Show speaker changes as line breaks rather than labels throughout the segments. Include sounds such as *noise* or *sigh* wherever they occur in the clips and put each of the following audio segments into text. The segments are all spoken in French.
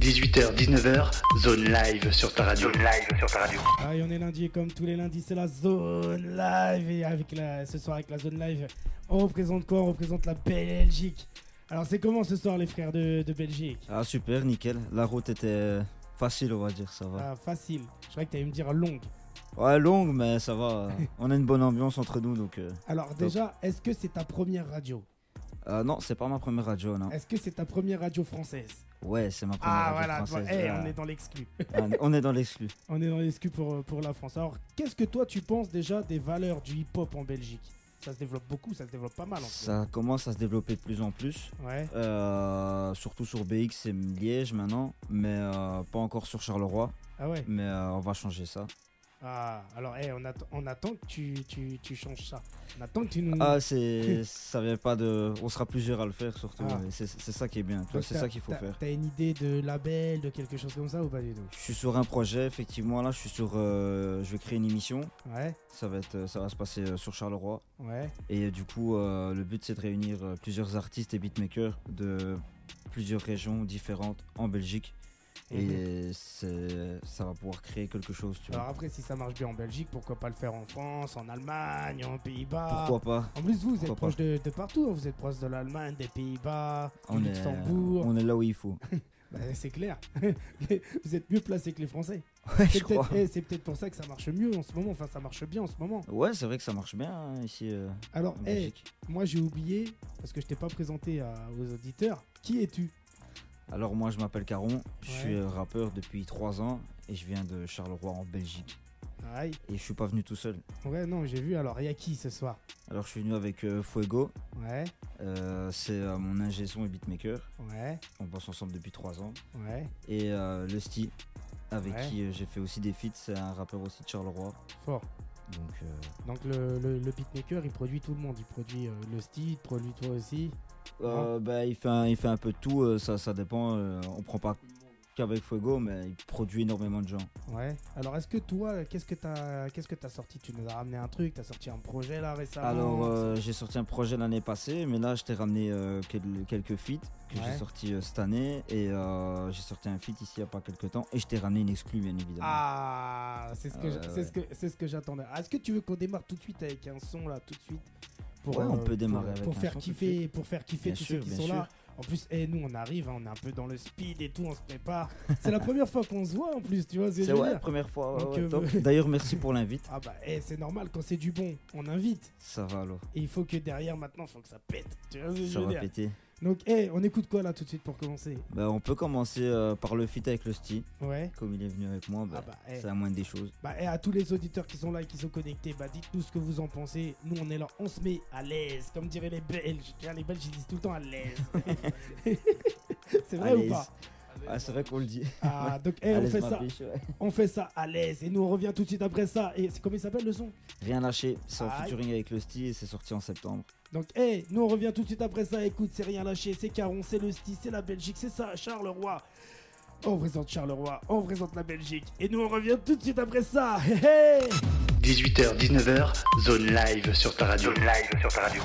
18h, 19h, zone live sur ta radio. Zone live sur ta radio.
Ah, et on est lundi et comme tous les lundis, c'est la zone live. Et avec la, ce soir, avec la zone live, on représente quoi? On représente la Belgique. Alors, c'est comment ce soir, les frères de, de Belgique?
Ah super, nickel. La route était facile, on va dire, ça va.
Ah, facile. Je croyais que tu allais me dire longue.
Ouais, longue, mais ça va. *laughs* on a une bonne ambiance entre nous, donc. euh,
Alors, déjà, est-ce que c'est ta première radio?
Euh, non, c'est pas ma première radio, non.
Est-ce que c'est ta première radio française?
Ouais, c'est ma première
Ah,
radio
voilà.
française.
Eh,
Ah,
on est dans l'exclu.
on est dans l'exclu. *laughs*
on est dans l'exclu pour, euh, pour la France. Alors, qu'est-ce que toi, tu penses déjà des valeurs du hip-hop en Belgique? Ça se développe beaucoup, ça se développe pas mal. En fait.
Ça commence à se développer de plus en plus.
Ouais.
Euh, surtout sur BX et Liège maintenant, mais euh, pas encore sur Charleroi.
Ah ouais.
Mais euh, on va changer ça.
Ah, alors, eh, on, atte- on attend que tu, tu, tu changes ça. On attend que tu nous.
Ah, c'est, ça vient pas de. On sera plusieurs à le faire surtout.
Ah.
C'est, ça qui est bien. C'est ça qu'il faut faire.
T'as une idée de label, de quelque chose comme ça ou pas du tout?
Je suis sur un projet, effectivement. Là, je suis sur. euh, je vais créer une émission.
Ouais,
Ça va être, ça va se passer euh, sur Charleroi.
ouais.
Et euh, du coup, euh, le but c'est de réunir plusieurs artistes et beatmakers de plusieurs régions différentes en Belgique.
Mhm.
Et c'est, ça va pouvoir créer quelque chose, tu
Alors
vois.
après, si ça marche bien en Belgique, pourquoi pas le faire en France, en Allemagne, en Pays-Bas
Pourquoi pas?
En plus, vous, vous êtes proche de, de partout. hein. Vous êtes proche de l'Allemagne, des Pays-Bas, du
est,
Luxembourg.
on est là où il faut. *laughs*
Bah, c'est clair. *laughs* vous êtes mieux placé que les Français. *laughs*
Ouais,
C'est
je crois.
peut-être eh, c'est peut-être pour ça que ça marche mieux en ce moment. Enfin, ça marche bien en ce moment.
Ouais, c'est vrai que ça marche bien hein, ici euh,
Alors,
en
eh, moi j'ai oublié, parce que je t'ai pas présenté à- aux auditeurs, qui es-tu?
Alors moi je m'appelle Caron, je suis euh, rappeur depuis 3 ans et je viens de Charleroi en Belgique.
Aïe.
Et je suis pas venu tout seul.
Ouais, non, j'ai vu. Alors, il y a qui ce soir?
Alors je suis venu avec euh, Fuego,
Ouais,
euh, c'est euh, mon ingé son et beatmaker.
ouais,
On bosse ensemble depuis 3 ans.
ouais.
Et le Sti, avec
Ouais.
qui j'ai fait aussi des feats, c'est un rappeur aussi de Charleroi.
Fort.
Donc
Donc, le, le, le beatmaker, il produit tout le monde. Il produit le il produit toi aussi.
Euh, bah, il, fait un, il fait un peu de tout, euh, ça, ça dépend. euh, on prend pas qu'avec Fuego, mais il produit énormément de gens.
Ouais. Alors, est-ce que toi, qu'est-ce que t'as qu'est-ce que t'as sorti? Tu nous as ramené un truc, t'as sorti un projet là récemment?
Alors euh, j'ai sorti un projet l'année passée, mais là je t'ai ramené euh, quel- quelques feats que
Ouais.
j'ai sorti euh, cette année et euh, j'ai sorti un feat ici il y a pas quelques temps et je t'ai ramené une exclue bien évidemment.
Ah, c'est ce que
Ah
j'a-
ouais,
c'est
ouais.
ce que c'est ce que j'attendais. Ah, Est-ce que tu veux qu'on démarre tout de suite avec un son là, tout de suite? Pour,
Ouais, on peut
pour-
démarrer avec
pour faire kiffer, pour faire kiffer
Bien
tous
sûr,
ceux qui sont
sûr.
là. En plus, eh, nous on arrive, hein, on est un peu dans le speed et tout, on se prépare. C'est la première fois qu'on se voit en plus, tu vois.
C'est ouais,
dire.
première fois. ouais,
euh. *laughs*
D'ailleurs merci pour l'invite.
Ah bah, eh, c'est normal quand c'est du bon, on invite.
Ça va alors.
Et il faut que derrière maintenant, il faut que ça pète. Tu vois ce que je veux
va
dire
péter.
Donc, eh, on écoute quoi là tout de suite pour commencer?
Bah, on peut commencer euh, par le feat avec le Sti.
Ouais.
Comme il est venu avec moi, bah,
Ah bah, eh.
c'est la moindre des choses.
Bah, et à tous les auditeurs qui sont là et qui sont connectés, bah, dites-nous ce que vous en pensez. Nous, on est là, on se met à l'aise, comme diraient les Belges. Les Belges, ils disent tout le temps à l'aise. *laughs* c'est vrai
À
ou pas?
Ah, c'est vrai qu'on le dit.
Ah, donc, eh,
À
on fait ça,
biche, ouais.
on fait ça à l'aise. Et nous, on revient tout de suite après ça. Et c'est comment il s'appelle le son?
Rien lâché, c'est en featuring avec le Sti et c'est sorti en septembre.
Donc, hey, nous on revient tout de suite après ça. Écoute, c'est rien lâché, c'est Caron, c'est le style, c'est la Belgique, c'est ça, Charleroi. On présente Charleroi, on présente la Belgique. Et nous on revient tout de suite après ça. Hey, hey
18h, 19h, zone live sur ta radio. Zone live sur ta radio.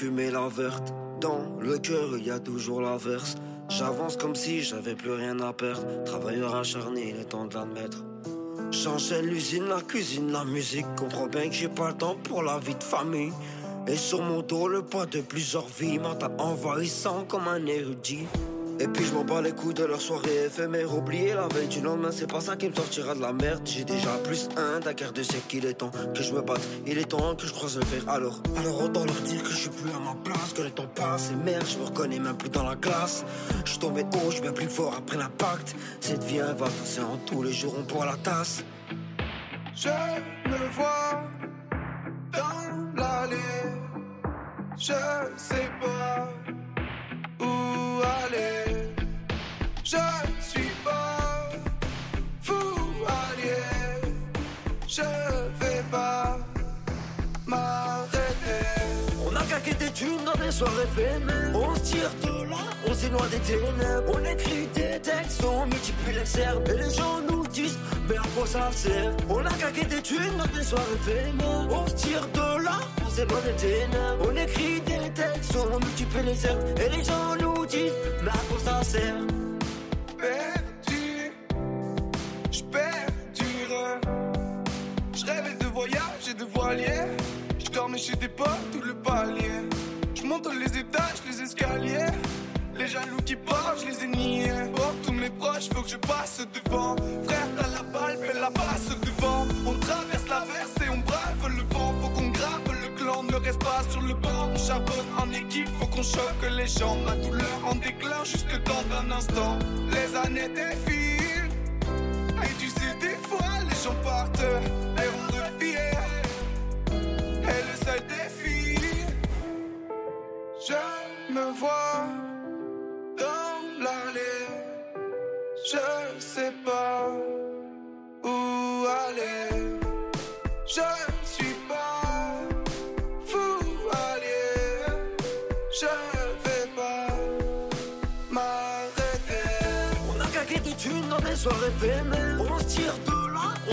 Fumer la verte. Dans le cœur, il y a toujours l'averse. J'avance comme si j'avais plus rien à perdre. Travailleur acharné, il est temps de l'admettre. J'enchaîne l'usine, la cuisine, la musique. Comprends bien que j'ai pas le temps pour la vie de famille. Et sur mon dos, le poids de plusieurs vies. Mental envahissant comme un érudit. Et puis je m'en bats les couilles de leur soirée éphémère. Oublier la veille du lendemain c'est pas ça qui me sortira de la merde. J'ai déjà plus un quart de siècle qu'il est temps que je me batte. Il est temps que je croise le fer alors. Alors autant leur dire que je suis plus à ma place Que le temps passe. Et merde je me reconnais même plus dans la glace Je suis tombé haut, je suis plus fort après l'impact. Cette vie elle va passer en tous les jours on boit la tasse.
Je me vois dans l'allée. Je sais pas où aller. Je
claqué des thunes dans des soirées éphémères. On se tire de là, on s'éloigne des ténèbres. On écrit des textes, on multiplie les serbes. Et les gens nous disent, mais à quoi ça sert? On a claqué des thunes dans des soirées éphémères. On se tire de là, on s'éloigne des ténèbres. On écrit des textes, on multiplie les serbes. Et les gens nous disent, mais à quoi ça sert?
Perdu, je perdure. Je rêvais de voyage et de voilier. Je dormais chez des potes tout le palier. Je monte les étages, les escaliers. Les jaloux qui parlent, je les ai niés. Tous mes proches, faut que je passe devant. Frère, t'as la balle, fais la passe devant. On traverse la verse et on brave le vent. Faut qu'on grave le clan, ne reste pas sur le banc. On charbonne en équipe, faut qu'on choque les gens. Ma douleur en déclin, juste dans un instant. Les années défilent. Et tu sais, des fois, les gens partent et je me vois dans l'allée. Je sais pas où aller. Je suis pas fou allié. Je vais pas m'arrêter.
On a claqué des thunes dans des soirées éphémères. On se tire de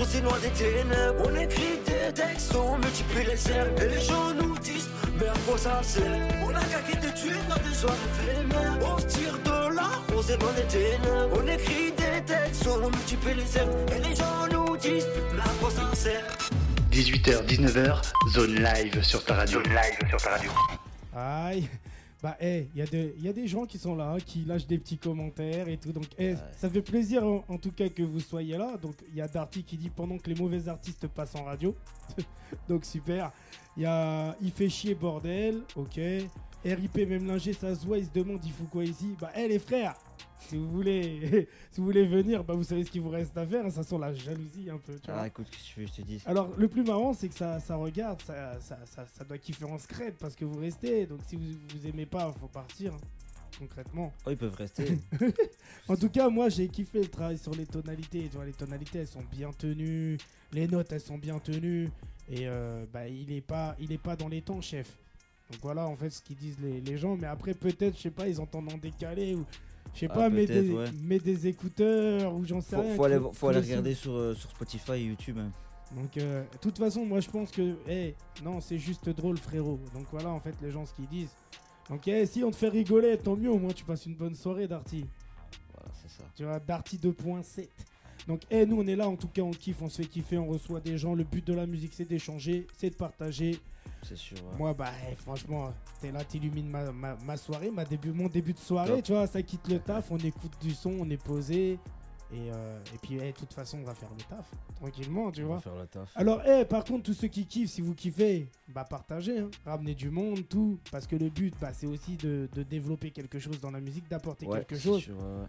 on s'éloigne des ténèbres. On écrit des textes, on multiplie les serbes. Et les gens nous disent, mais à quoi ça sert? On a claqué des thunes dans des soirées éphémères. On se tire de là, on s'éloigne des ténèbres. On écrit des textes, on multiplie les serbes. Et les gens nous disent, mais à quoi ça sert?
18h, 19h, zone live sur ta radio. Zone live sur ta radio.
Aïe. Bah, eh, il y, a des- y a des gens qui sont là, qui lâchent des petits commentaires et tout. Donc, eh, ça fait plaisir en, en tout cas que vous soyez là. Donc, il y a Darty qui dit pendant que les mauvais artistes passent en radio. *laughs* Donc, super. Il y a Il fait chier, bordel. Ok. RIP, même Linger, ça se voit. Il se demande, il faut quoi ici Bah, eh, les frères, si vous voulez, *laughs* si vous voulez venir, bah, vous savez ce qu'il vous reste à faire. Ça sent la jalousie un peu. Tu vois.
Ah, écoute, qu'est-ce que tu veux je te dise
Alors, le plus marrant, c'est que ça, ça regarde, ça, ça, ça, ça doit kiffer en scred parce que vous restez. Donc, si vous, vous aimez pas, faut partir, hein, concrètement.
Oh, ils peuvent rester. *laughs*
En tout cas, moi, j'ai kiffé le travail sur les tonalités. Tu vois, les tonalités, elles sont bien tenues. Les notes, elles sont bien tenues. Et euh, bah, il est pas, il est pas dans les temps, chef. Donc voilà, en fait, ce qu'ils disent les, les gens. Mais après, peut-être, je sais pas, ils entendent en décalé ou. Je sais
Ah,
pas, mets des,
ouais.
mets des écouteurs ou j'en sais
faut,
rien.
faut aller, faut regarder sur, euh, sur Spotify et YouTube. hein.
Donc, euh, de toute façon, moi je pense que, eh, non, c'est juste drôle, frérot. Donc voilà, en fait, les gens ce qu'ils disent. Donc, eh, si on te fait rigoler, tant mieux, au moins tu passes une bonne soirée, Darty.
Voilà, c'est ça.
Tu vois, Darty 2.7. Donc, eh, nous on est là, en tout cas, on kiffe, on se fait kiffer, on reçoit des gens. Le but de la musique, c'est d'échanger, c'est de partager.
C'est sûr. ouais.
Moi, bah, eh, franchement, t'es là, t'illumines ma, ma, ma soirée, ma début, mon début de soirée,
Top.
tu vois, ça quitte le taf, on écoute du son, on est posé. Et, euh, et puis, eh, de toute façon, on va faire le taf, tranquillement, tu
On va
vois.
faire le taf.
Alors, eh, par contre, tous ceux qui kiffent, si vous kiffez, bah partagez, hein. ramenez du monde, tout. Parce que le but, bah, c'est aussi de, de développer quelque chose dans la musique, d'apporter
Ouais,
quelque chose.
sûr, ouais, ouais.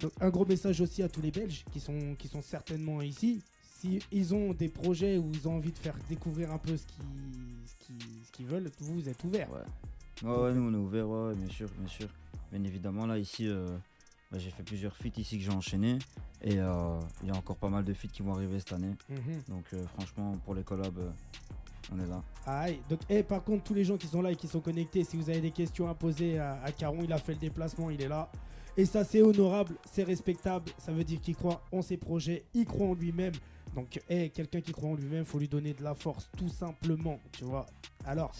Donc, un gros message aussi à tous les Belges qui sont, qui sont certainement ici. Si ils ont des projets où ils ont envie de faire découvrir un peu ce qu'ils ce qu'ils- ce qu'ils veulent, vous, vous êtes ouverts.
Ouais. Ouais, ouais, nous on est ouvert, ouais, bien sûr, bien sûr. Bien évidemment, là, ici, euh, bah, j'ai fait plusieurs feats ici que j'ai enchaîné. Et euh, il y a encore pas mal de feats qui vont arriver cette année.
Mhm.
Donc, euh, franchement, pour les collabs, on est là.
Aïe. Donc, eh, par contre, tous les gens qui sont là et qui sont connectés, si vous avez des questions à poser à, à Caron, il a fait le déplacement, il est là. Et ça, c'est honorable, c'est respectable. Ça veut dire qu'il croit en ses projets, il croit en lui-même. Donc, eh, quelqu'un qui croit en lui-même, faut lui donner de la force, tout simplement, tu vois. Alors,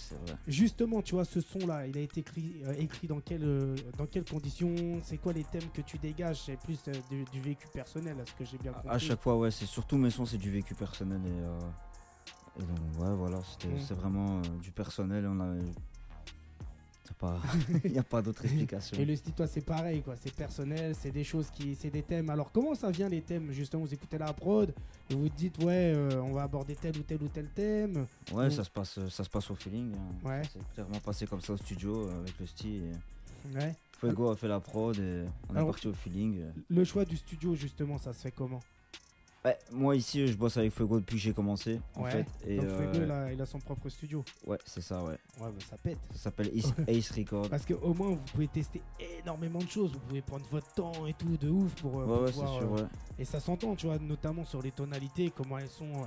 justement, tu vois, ce son-là, il a été écrit, euh, écrit dans, quelle, euh, dans quelles conditions? C'est quoi les thèmes que tu dégages? C'est plus euh, du, du vécu personnel, à ce que j'ai bien compris.
À, chaque fois, ouais, c'est surtout mes sons, c'est du vécu personnel. Et, et donc, ouais, voilà,
Mm.
c'est vraiment du personnel. On a. Il *laughs* n'y *laughs* a pas d'autre explication.
Et le style, toi, c'est pareil, quoi. C'est personnel, c'est des choses qui. C'est des thèmes. Alors, comment ça vient, les thèmes Justement, vous écoutez la prod et vous dites, ouais, euh, on va aborder tel ou tel ou tel thème.
Ouais, ça se passe, ça se passe au feeling. hein.
Ouais.
C'est clairement passé comme ça au studio euh, avec le style. et
Ouais.
Fuego a fait la prod et on est parti au feeling.
Le choix du studio, justement, ça se fait comment?
Ouais, moi ici, je bosse avec Fuego depuis que j'ai commencé, en
Ouais.
fait. Et
Donc
euh,
Fuego, il a, il a son propre studio.
ouais, c'est ça, ouais.
Ouais, bah, ça pète.
Ça s'appelle *laughs* Ace, Ace Record.
Parce qu'au moins, vous pouvez tester énormément de choses. Vous pouvez prendre votre temps et tout de ouf pour, euh,
Ouais,
pour
ouais,
pouvoir,
sûr,
euh,
ouais.
Et ça s'entend, tu vois, notamment sur les tonalités, comment elles sont. euh,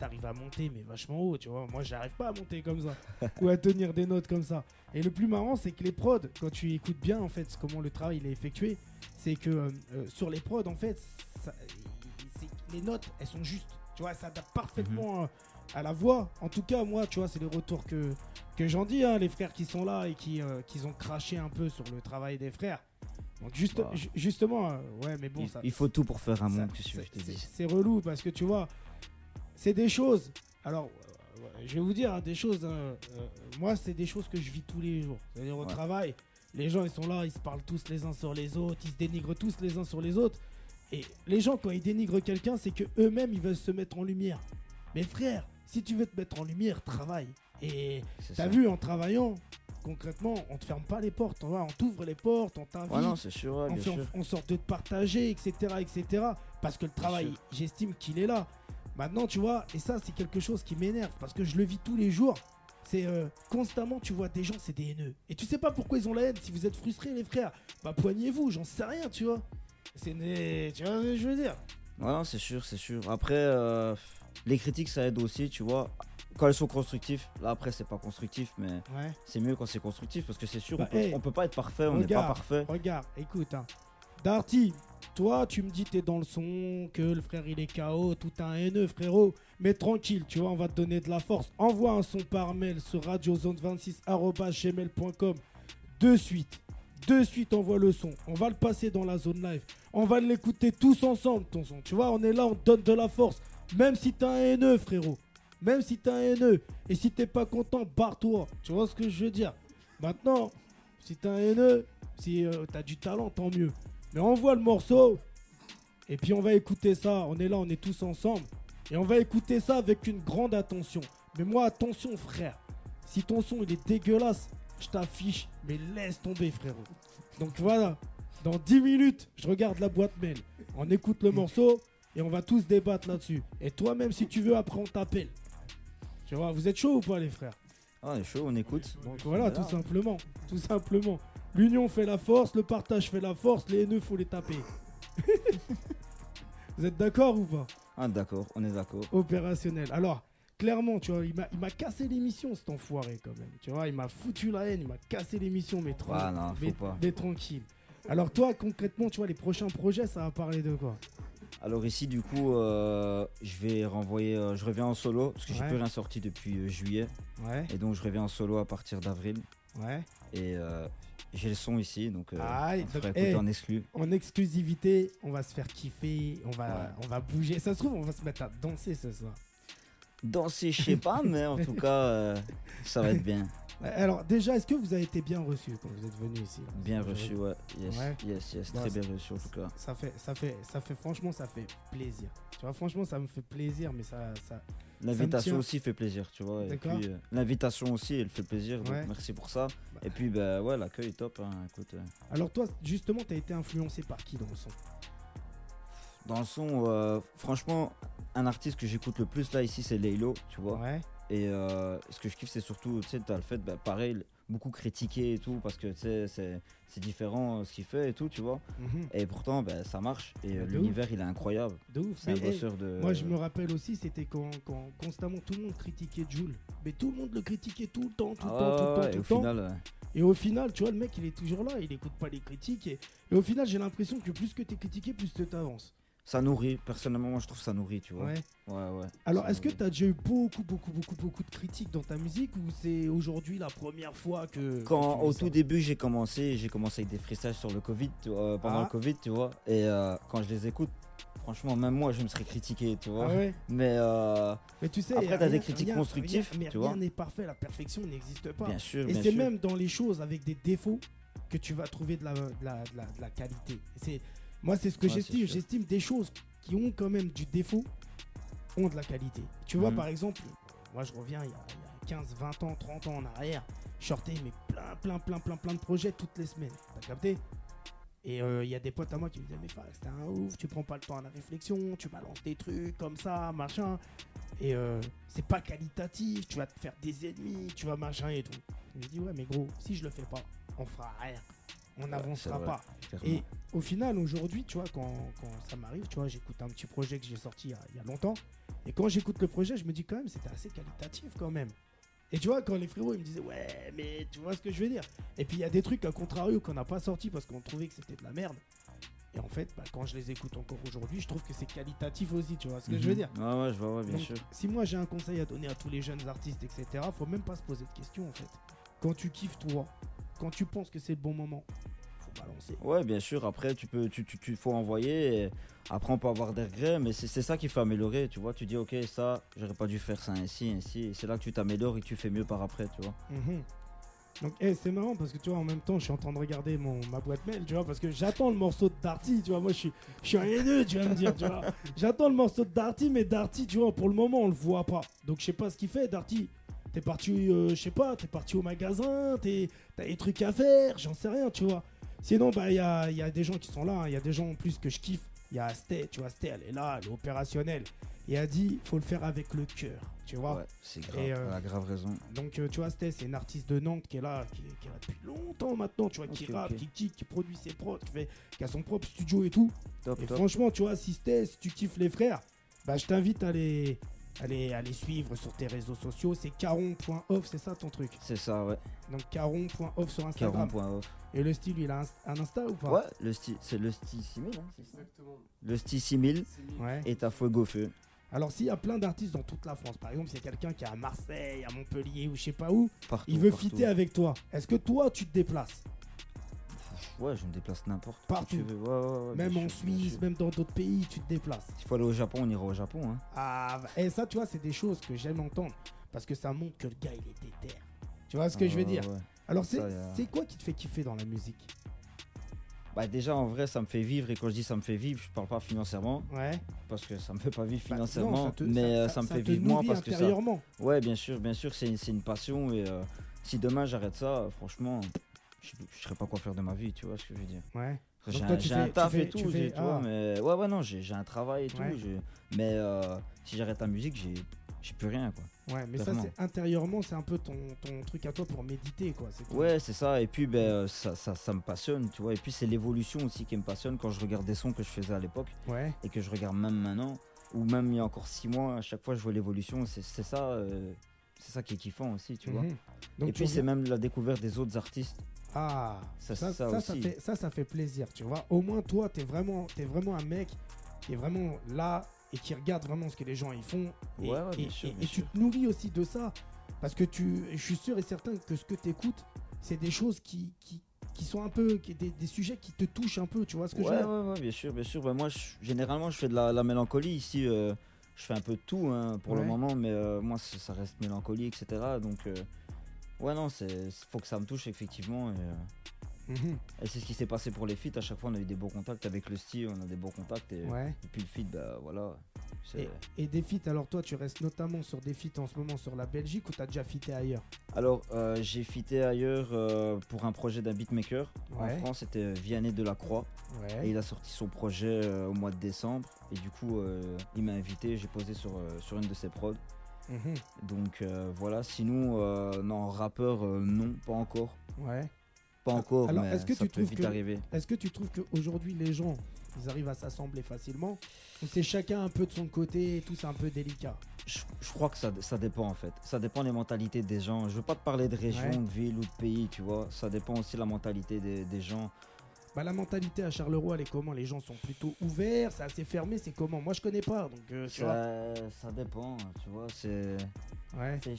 T'arrives à monter, mais vachement haut, tu vois. Moi, j'arrive pas à monter comme ça. *laughs* ou à tenir des notes comme ça. Et le plus marrant, c'est que les prods, quand tu écoutes bien, en fait, comment le travail il est effectué, c'est que euh, euh, sur les prods, en fait, ça- les notes, elles sont justes. Tu vois, ça adapte parfaitement à la voix. En tout cas, moi, tu vois, c'est les retours que, que j'en dis, hein, les frères qui sont là et qui, euh, qui ont craché un peu sur le travail des frères. Donc, juste, ju- justement, euh, ouais, mais bon,
il,
ça,
il faut tout pour faire un monde, que je
c'est- relou parce que tu vois, c'est des choses. Alors, euh, je vais vous dire hein, des choses. hein, moi, c'est des choses que je vis tous les jours. C'est-à-dire au
Ouais.
travail, les gens ils sont là, ils se parlent tous les uns sur les autres, ils se dénigrent tous les uns sur les autres. Et les gens, quand ils dénigrent quelqu'un, c'est que eux-mêmes ils veulent se mettre en lumière. Mais frère, si tu veux te mettre en lumière, travaille. Et t'as vu en travaillant, concrètement, on te ferme pas les portes. On, t'ouvre les portes, on t'invite
Ouais, non, c'est sûr, ouais,
on, fait
sûr.
sorte de te partager, etc., etc. Parce que le travail, j'estime qu'il est là. Maintenant, tu vois, et ça, c'est quelque chose qui m'énerve parce que je le vis tous les jours. C'est euh, constamment, tu vois, des gens, c'est des haineux. Et tu sais pas pourquoi ils ont la haine. Si vous êtes frustrés, les frères, bah poignez-vous, j'en sais rien, tu vois. C'est des- Tu vois ce que je veux dire?
Ouais, non, c'est sûr, c'est sûr. Après, euh, les critiques, ça aide aussi, tu vois. Quand elles sont constructives, là après, c'est pas constructif, mais
Ouais.
c'est mieux quand c'est constructif parce que c'est sûr,
Bah,
on, peut,
hey,
on peut pas être parfait, on n'est pas parfait.
Regarde, écoute, hein. Darty, toi, tu me dis t'es dans le son, que le frère il est KO, tout un haineux, frérot. Mais tranquille, tu vois, on va te donner de la force. Envoie un son par mail sur radiozone26.gmail.com de suite. De suite, envoie le son. On va le passer dans la zone live. On va l'écouter tous ensemble, ton son. Tu vois, on est là, on donne de la force. Même si t'es un haineux, frérot. Même si t'es un haineux. Et si t'es pas content, barre-toi. Tu vois ce que je veux dire? Maintenant, si t'es un haineux, si euh, t'as du talent, tant mieux. Mais envoie le morceau. Et puis on va écouter ça. On est là, on est tous ensemble. Et on va écouter ça avec une grande attention. Mais moi, attention, frère. Si ton son il est dégueulasse, je t'affiche. Mais laisse tomber, frérot. Donc voilà. Dans 10 minutes, je regarde la boîte mail. On écoute le morceau et on va tous débattre là-dessus. Et toi-même, si tu veux, après on t'appelle. Tu vois, vous êtes chaud ou pas, les frères?
Ah, on est chaud, on écoute.
donc voilà, tout simplement. Tout simplement. L'union fait la force, le partage fait la force, les haineux, faut les taper. *laughs* Vous êtes d'accord ou pas?
Ah, d'accord, on est d'accord.
Opérationnel. Alors, clairement, tu vois, il m'a- cassé l'émission, cet enfoiré, quand même. Tu vois, il m'a foutu la haine, il m'a cassé l'émission, mais, tra-
Ah, non,
mais, tranquille. Alors, toi, concrètement, tu vois, les prochains projets, ça va parler de quoi?
Alors ici, du coup, euh, je vais renvoyer, euh, je reviens en solo parce que j'ai
Ouais.
plus rien sorti depuis euh, juillet
Ouais,
et donc je reviens en solo à partir d'avril
ouais.
et j'ai le son ici donc euh,
Aïe,
on
donc,
écouter
hey.
en exclu.
En exclusivité, on va se faire kiffer, on va,
Ouais.
on va bouger. Ça se trouve, on va se mettre à danser ce soir.
Danser, je sais pas, *laughs* mais en tout cas, euh, ça va être bien,
Alors déjà, est-ce que vous avez été bien reçu quand vous êtes venu ici?
Bien reçu, ouais, yes,
Ouais.
yes, yes, très bien reçu en tout cas.
Ça fait, ça fait, ça fait, franchement, ça fait plaisir. Tu vois, franchement, ça me fait plaisir, mais ça, ça,
L'invitation aussi fait plaisir, tu vois.
D'accord.
euh, l'invitation aussi, elle fait plaisir, donc
Ouais.
merci pour ça.
Bah.
Et puis bah ouais, l'accueil est top. hein, écoute, euh,
Alors toi, justement, t'as été influencé par qui dans le son?
Dans le son, euh, franchement, un artiste que j'écoute le plus là ici, c'est Laylo, tu vois.
Ouais.
Et euh, ce que je kiffe, c'est surtout, tu sais, t'as le fait, bah, pareil, beaucoup critiqué et tout, parce que tu sais, c'est c'est différent euh, ce qu'il fait et tout, tu vois.
Mhm.
Et pourtant, bah, ça marche. Et euh, l'univers, il est incroyable.
De ouf.
C'est un
Mais, hey,
bosseur de.
moi, je me rappelle aussi, c'était quand, quand constamment tout le monde critiquait Jules. Mais tout le monde le critiquait tout le temps, tout le
Ah
temps, tout le temps,
ouais,
tout
et au
temps.
final,
Et au final, tu vois, le mec, il est toujours là, il écoute pas les critiques. Et, et au final, j'ai l'impression que plus que t'es critiqué, plus tu t'avances.
Ça nourrit. Personnellement, moi, je trouve ça nourrit, tu vois.
Ouais.
Ouais, ouais.
Alors, est-ce que tu as déjà eu beaucoup, beaucoup, beaucoup, beaucoup de critiques dans ta musique ou c'est aujourd'hui la première fois que.
Quand au
ça?
tout début j'ai commencé, j'ai commencé avec des freestyles sur le Covid, tu vois, euh, pendant
Ah.
le Covid, tu vois. Et euh, quand je les écoute, franchement, même moi, je me serais critiqué, tu vois.
Ah ouais?
Mais euh,
Mais tu sais,
Après,
y a
t'as des
rien-
critiques
rien-
constructives,
rien- mais
tu
rien
vois.
n'est parfait, la perfection n'existe pas.
bien sûr,
Et c'est même dans les choses avec des défauts que tu vas trouver de la, de la, de la- de la qualité. C'est, moi, c'est ce que
Ouais,
j'estime. J'estime des choses qui ont quand même du défaut ont de la qualité. Tu vois,
Mhm.
par exemple, moi, je reviens il y, a, il y a 15, 20 ans, 30 ans en arrière. Je sortais mais plein, plein, plein, plein, plein de projets toutes les semaines. T'as capté? Et euh, il y a des potes à moi qui me disaient, mais c'était un ouf, tu prends pas le temps à la réflexion, tu balances des trucs comme ça, machin. Et euh, c'est pas qualitatif, tu vas te faire des ennemis, tu vas machin et tout. Je me dis, ouais, mais gros, si je le fais pas, on fera rien. On n'avancera pas.
clairement.
Et au final, aujourd'hui, tu vois, quand, quand ça m'arrive, tu vois, j'écoute un petit projet que j'ai sorti il y, a, il y a longtemps. Et quand j'écoute le projet, je me dis quand même, c'était assez qualitatif quand même. Et tu vois, quand les frérots, ils me disaient, ouais, mais tu vois ce que je veux dire. Et puis il y a des trucs, à contrario, qu'on n'a pas sorti parce qu'on trouvait que c'était de la merde. Et en fait, bah, quand je les écoute encore aujourd'hui, je trouve que c'est qualitatif aussi, tu vois ce que je veux
Mhm.
dire.
Ouais, ouais, je vois, ouais, bien
Donc,
sûr.
si moi j'ai un conseil à donner à tous les jeunes artistes, etc., faut même pas se poser de questions en fait. Quand tu kiffes toi, quand tu penses que c'est le bon moment, faut balancer.
Ouais, bien sûr. Après, tu peux, tu, tu, tu- faut envoyer. et après, on peut avoir des regrets, mais c'est ça qu'il faut améliorer. Tu vois, tu dis, ok, ça, j'aurais pas dû faire ça ainsi, ainsi. C'est là que tu t'améliores et que tu fais mieux par après, tu vois.
Mhm. Donc eh, c'est marrant parce que tu vois en même temps je suis en train de regarder mon, ma boîte mail tu vois parce que j'attends le morceau de Darty tu vois moi je suis je suis un haineux tu vas me dire tu vois j'attends le morceau de Darty mais Darty tu vois pour le moment on le voit pas donc je sais pas ce qu'il fait Darty t'es parti euh, je sais pas t'es parti au magasin t'as des trucs à faire j'en sais rien tu vois sinon bah il y a, il y a des gens qui sont là hein. il y a des gens en plus que je kiffe il y a Sté tu vois Sté elle est là elle est opérationnelle et elle a dit faut le faire avec le cœur tu vois
Ouais, c'est grave.
Et, euh,
a grave raison.
donc euh, tu vois, Sté, c'est une artiste de Nantes qui est là, qui, qui est là depuis longtemps maintenant, tu vois, qui rappe, qui kick, qui produit ses prods, qui, fait, qui a son propre studio et tout.
Top,
Et
top.
franchement, tu vois, si Sté, si tu kiffes les frères, bah je t'invite à les, à les suivre sur tes réseaux sociaux. C'est caron.off, c'est ça ton truc.
C'est ça, ouais.
Donc caron.off sur Instagram.
Caron.off.
Et le style, il a un, un Insta ou pas?
Ouais, le style, c'est le style 6000, hein, c'est ça? Le style 6000
Ouais.
est à fuego feu.
Alors s'il y a plein d'artistes dans toute la France, par exemple, s'il y a quelqu'un qui est à Marseille, à Montpellier ou je sais pas où,
Partout.
il veut
partout.
fitter avec toi. Est-ce que toi, tu te déplaces?
Ouais, je me déplace n'importe où
Partout.
tu veux. Ouais, ouais,
Même en Suisse, même dans d'autres pays, tu te déplaces.
S'il faut aller au Japon, on ira au Japon. Hein.
Ah, et ça, tu vois, c'est des choses que j'aime entendre. Parce que ça montre que le gars, il est déter. Tu vois ce que
Ah,
je veux dire? Alors, c'est
Ça, a-
quoi qui te fait kiffer dans la musique?
Bah déjà en vrai ça me fait vivre et quand je dis ça me fait vivre je parle pas financièrement
Ouais.
parce que ça me fait pas vivre
Bah, non,
financièrement
ça te-
mais euh, ça, me fait vivre moi parce que ça ouais bien sûr bien sûr c'est c'est une passion et euh, si demain j'arrête ça franchement je, je saurais pas quoi faire de ma vie tu vois ce que je veux dire
Ouais.
j'ai un,
fais-
taf
fais-
et tout
tu
j'ai-
fais-
tu vois
ah.
mais ouais ouais non j'ai un travail et tout
Ouais.
j'ai- mais euh, si j'arrête la musique j'ai j'ai plus rien quoi
Ouais, mais ça, c'est intérieurement, c'est un peu ton, ton truc à toi pour méditer, quoi.
Ouais, c'est ça. Et puis, ben, euh, ça, ça, ça me passionne, tu vois. Et puis, c'est l'évolution aussi qui me passionne quand je regarde des sons que je faisais à l'époque
Ouais.
et que je regarde même maintenant, ou même il y a encore six mois, à chaque fois, je vois l'évolution. C'est ça, euh, c'est ça qui est kiffant aussi, tu vois.
Mhm. Donc,
Et puis, c'est même la découverte des autres artistes.
Ah,
Ça,
ça,
ça
ça, ça
aussi.
fait, ça, ça fait plaisir, tu vois. Au moins, toi, t'es vraiment, es vraiment un mec qui est vraiment là et qui regarde vraiment ce que les gens ils font. Et,
Ouais,
et-
bien sûr,
et-
bien
et tu te nourris aussi de ça. Parce que tu, je suis sûr et certain que ce que tu écoutes, c'est des choses qui, qui, qui sont un peu, qui, des, des sujets qui te touchent un peu, tu vois ce que je veux dire?
ouais, ouais, bien sûr, bien sûr. Ben, moi, je- généralement, je fais de la, la mélancolie ici. euh, je fais un peu de tout hein, pour le moment, mais euh, moi, ça reste mélancolie, etc. Donc, euh, ouais, non, c'est faut que ça me touche, effectivement. Et, euh,
Mhm.
Et c'est ce qui s'est passé pour les feats. À chaque fois, on a eu des bons contacts avec le style, on a des bons contacts. Et,
Ouais.
et puis le feat, bah voilà.
Et, et des feats, alors toi, tu restes notamment sur des feats en ce moment sur la Belgique ou t'as déjà featé ailleurs?
Alors, euh, j'ai fité ailleurs euh, pour un projet d'un beatmaker.
Ouais.
En France, c'était Vianney Delacroix. Et
Ouais.
il a sorti son projet au mois de décembre. Et du coup, il m'a invité. J'ai posé sur, sur une de ses prods.
Mhm.
Donc euh, voilà. Sinon, euh, non, rappeur, euh, non, pas encore.
Ouais.
Pas encore,
Alors,
mais
est-ce que
ça
tu
peut
trouves
vite
que-
arriver.
Est-ce que tu trouves qu'aujourd'hui, les gens, ils arrivent à s'assembler facilement Ou c'est chacun un peu de son côté et tout, c'est un peu délicat?
Je, je crois que ça, ça dépend en fait. Ça dépend des mentalités des gens. Je veux pas te parler de région,
Ouais.
de ville ou de pays, tu vois. Ça dépend aussi de la mentalité des, des gens.
Bah, La mentalité à Charleroi, elle est comment Les gens sont plutôt ouverts, c'est assez fermé, c'est comment Moi, je connais pas, donc euh, tu vois.
Ça, ça dépend, tu vois. C'est.
Ouais.
c'est-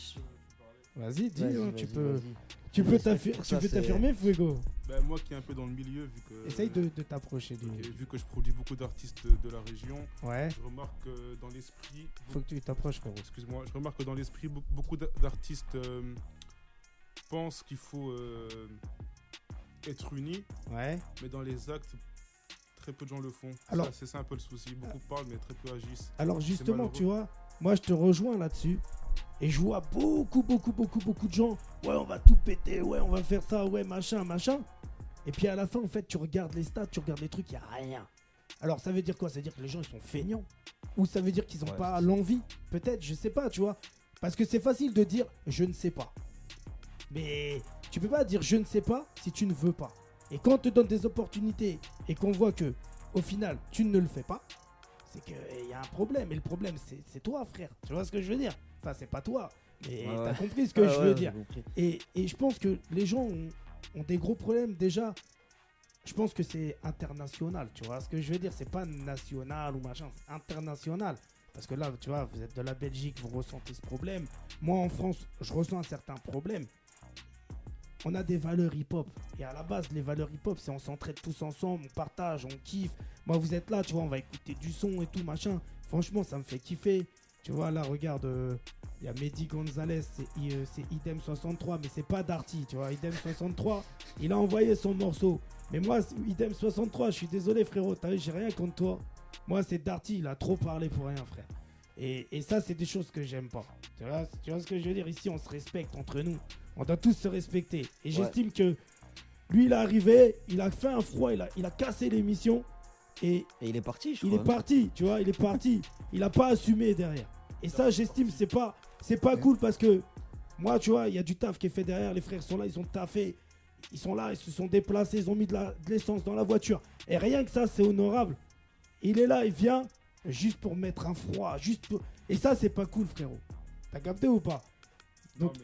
Vas-y, dis,
Vas-y,
hein,
vas-y,
tu peux,
vas-y.
tu peux
ça,
tu
ça, c'est-
t'affirmer, Fuego
Ben, moi qui est un peu dans le milieu, vu que,
Essaye de, de t'approcher du.
et vu que je produis beaucoup d'artistes de, de la région,
Ouais,
je remarque que dans l'esprit,
faut que tu t'approches, frérot.
excuse-moi, je remarque que dans l'esprit, be- beaucoup d'a- d'artistes euh, pensent qu'il faut euh, être unis,
Ouais.
mais dans les actes, très peu de gens le font.
Alors-
c'est ça un peu le souci. Beaucoup parlent, mais très peu agissent.
Alors justement, tu vois, moi je te rejoins là-dessus. Et je vois beaucoup, beaucoup, beaucoup, beaucoup de gens. Ouais, on va tout péter. Ouais, on va faire ça. Ouais, machin, machin. Et puis à la fin, en fait, tu regardes les stats, tu regardes les trucs, il n'y a rien. Alors ça veut dire quoi? Ça veut dire que les gens ils sont feignants Ou ça veut dire qu'ils n'ont
Ouais,
pas l'envie? Peut-être, je sais pas, tu vois. Parce que c'est facile de dire je ne sais pas. Mais tu peux pas dire je ne sais pas si tu ne veux pas. Et quand on te donne des opportunités et qu'on voit que au final tu ne le fais pas, c'est qu'il y a un problème. Et le problème c'est toi frère. Tu vois ce que je veux dire? Enfin c'est pas toi. Mais
Ouais,
t'as compris ce que
Ah
je veux dire. Et, et je pense que les gens ont, ont des gros problèmes déjà. Je pense que c'est international, tu vois ce que je veux dire? C'est pas national ou machin, c'est international. Parce que là, tu vois, vous êtes de la Belgique, vous ressentez ce problème. Moi, en France, je ressens un certain problème. On a des valeurs hip-hop. Et à la base, les valeurs hip-hop, c'est on s'entraide tous ensemble, on partage, on kiffe. Moi, vous êtes là, tu vois, on va écouter du son et tout, machin. Franchement, ça me fait kiffer. Tu vois, là, regarde, euh, il y a Mehdi Gonzalez, c'est euh, c'est Idem 63, mais c'est pas Darty, tu vois. Idem 63, il a envoyé son morceau. Mais moi, c'est Idem 63, je suis désolé, frérot, t'as vu, j'ai rien contre toi. Moi, c'est Darty, il a trop parlé pour rien, frère. Et, et ça, c'est des choses que j'aime pas. Tu vois, tu vois ce que je veux dire? Ici, on se respecte entre nous. On doit tous se respecter. Et j'estime que lui, il est arrivé, il a fait un froid, il a, il a cassé l'émission. Et
Et il est parti, je
il
crois.
est parti, tu vois, il est parti. Il a pas assumé derrière. Et ça, j'estime, c'est pas, c'est pas cool parce que moi, tu vois, il y a du taf qui est fait derrière. Les frères sont là, ils ont taffé. Ils sont là, ils se sont déplacés, ils ont mis de l'essence dans la voiture. Et rien que ça, c'est honorable. Il est là, il vient juste pour mettre un froid, juste pour... Et ça, c'est pas cool, frérot. T'as capté ou pas? Donc,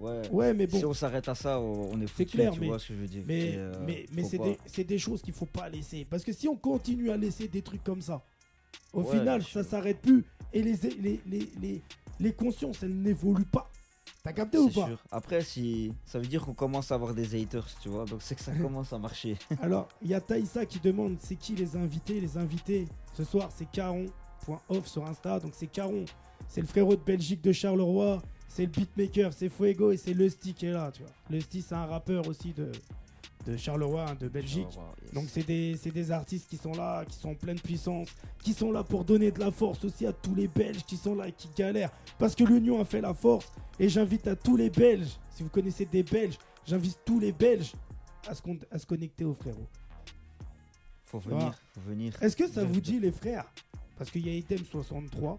ouais.
Ouais, mais bon.
Si on s'arrête à ça, on est foutu,
clair,
tu
mais-
vois ce que je veux dire.
Mais,
euh,
mais, mais
faut
c'est des, choses qu'il faut pas laisser. Parce que si on continue à laisser des trucs comme ça, au
Ouais,
final, ça s'arrête plus. Et les, les, les, les, les consciences, elles n'évoluent pas. T'as capté ou pas?
sûr. Après, si ça veut dire qu'on commence à avoir des haters, tu vois, donc c'est que ça *laughs* commence à marcher. *laughs*
Alors, il y a Taïsa qui demande c'est qui les invités? Les invités ce soir, c'est Caron.off sur Insta. Donc, c'est Caron, c'est le frérot de Belgique de Charleroi, c'est le beatmaker, c'est Fuego et c'est Lusty qui est là, tu vois. Lusty, c'est un rappeur aussi de, de Charleroi, hein, de Belgique.
Yes.
Donc c'est des, des artistes qui sont là, qui sont en pleine puissance, qui sont là pour donner de la force aussi à tous les Belges qui sont là et qui galèrent. Parce que l'union a fait la force. Et j'invite à tous les Belges, si vous connaissez des Belges, j'invite tous les Belges à se, à se connecter aux frérots.
faut venir, faut venir.
Est-ce que ça vous dit les frères Parce qu'il y a Item 63.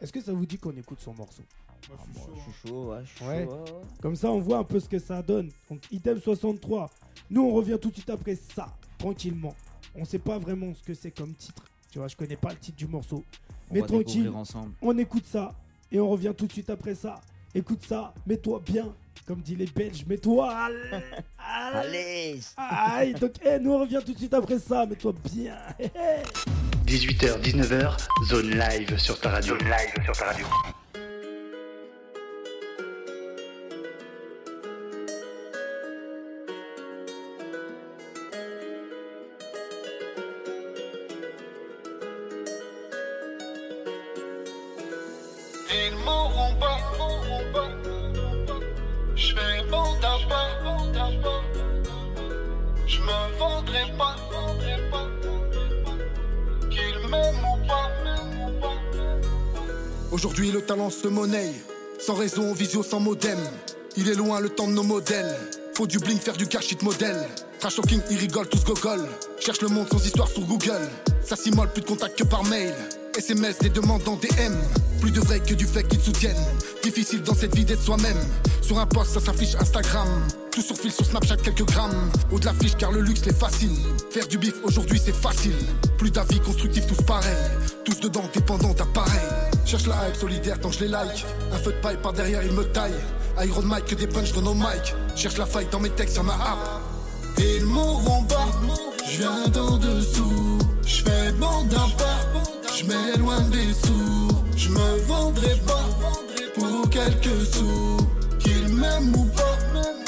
Est-ce que ça vous dit qu'on écoute son morceau?
Moi,
Ah,
je suis
moi,
chaud.
je
hein.
suis chaud, ouais, je suis
Ouais.
chaud, ouais.
Comme ça, on voit un peu ce que ça donne. Donc, item 63. Nous, on revient tout de suite après ça, tranquillement. On sait pas vraiment ce que c'est comme titre. Tu vois, je connais pas le titre du morceau.
On
Mais tranquille, on écoute ça et on revient tout de suite après ça. Écoute ça, mets-toi bien, comme dit les Belges, mets-toi. Allez, allez.
Allez
Aïe, donc, eh, nous on revient tout de suite après ça, mets-toi bien.
18h, 19h, zone live sur ta radio. Zone live sur ta radio.
Sans réseau, visio, sans modem. Il est loin le temps de nos modèles. Faut du bling, faire du cash it modèle. Trash talking, ils rigolent, tous gogol. Cherche le monde sans histoire sur Google. Ça s'immole, plus de contact que par mail. SMS, des demandes en DM. Plus de vrai que du fait qui te soutiennent. Difficile dans cette vie d'être soi-même. Sur un post, ça s'affiche Instagram. Tout sur fil sur Snapchat, quelques grammes. Au de l'affiche, car le luxe les fascine. Faire du bif aujourd'hui, c'est facile. Plus d'avis constructifs, tous pareils. Tous dedans, dépendants d'appareils. Cherche la hype solidaire tant je les like. Un feu de paille par derrière, il me taille. Iron Mike, que des punch dans nos mics. Cherche la faille dans mes textes, y'en a app. Ils m'auront pas, je viens d'en dessous. Je fais bon d'un pas, je m'éloigne des sourds. Je me vendrai pas pour quelques sous. Qu'ils m'aiment ou pas,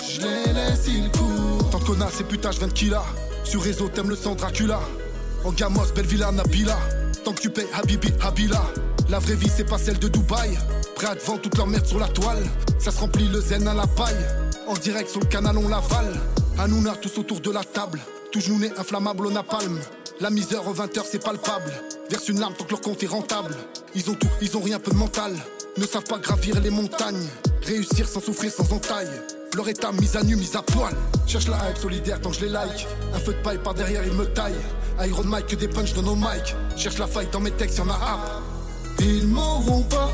je les laisse, ils courent. Tant de connasses et putages, 20 kilas. Sur réseau, t'aimes le sang Dracula. En Gamos, belle villa, Nabila. Tant que tu payes Habibi, Habila. La vraie vie, c'est pas celle de Dubaï. Prêt à te vendre toute leur merde sur la toile. Ça se remplit le zen à la paille. En direct sur le canal, on l'avale. Hanouna, tous autour de la table. Toujours nez inflammable au napalm. La misère aux 20h, c'est palpable. Verse une larme tant que leur compte est rentable. Ils ont tout, ils ont rien, peu de mental. Ne savent pas gravir les montagnes. Réussir sans souffrir, sans entaille. Leur état mise à nu, mise à poil. Cherche la hype solidaire tant que je les like. Un feu de paille par derrière, il me taille. Iron Mike, que des punch dans nos mics. Cherche la faille dans mes textes, y'en a app. Ils m'auront pas,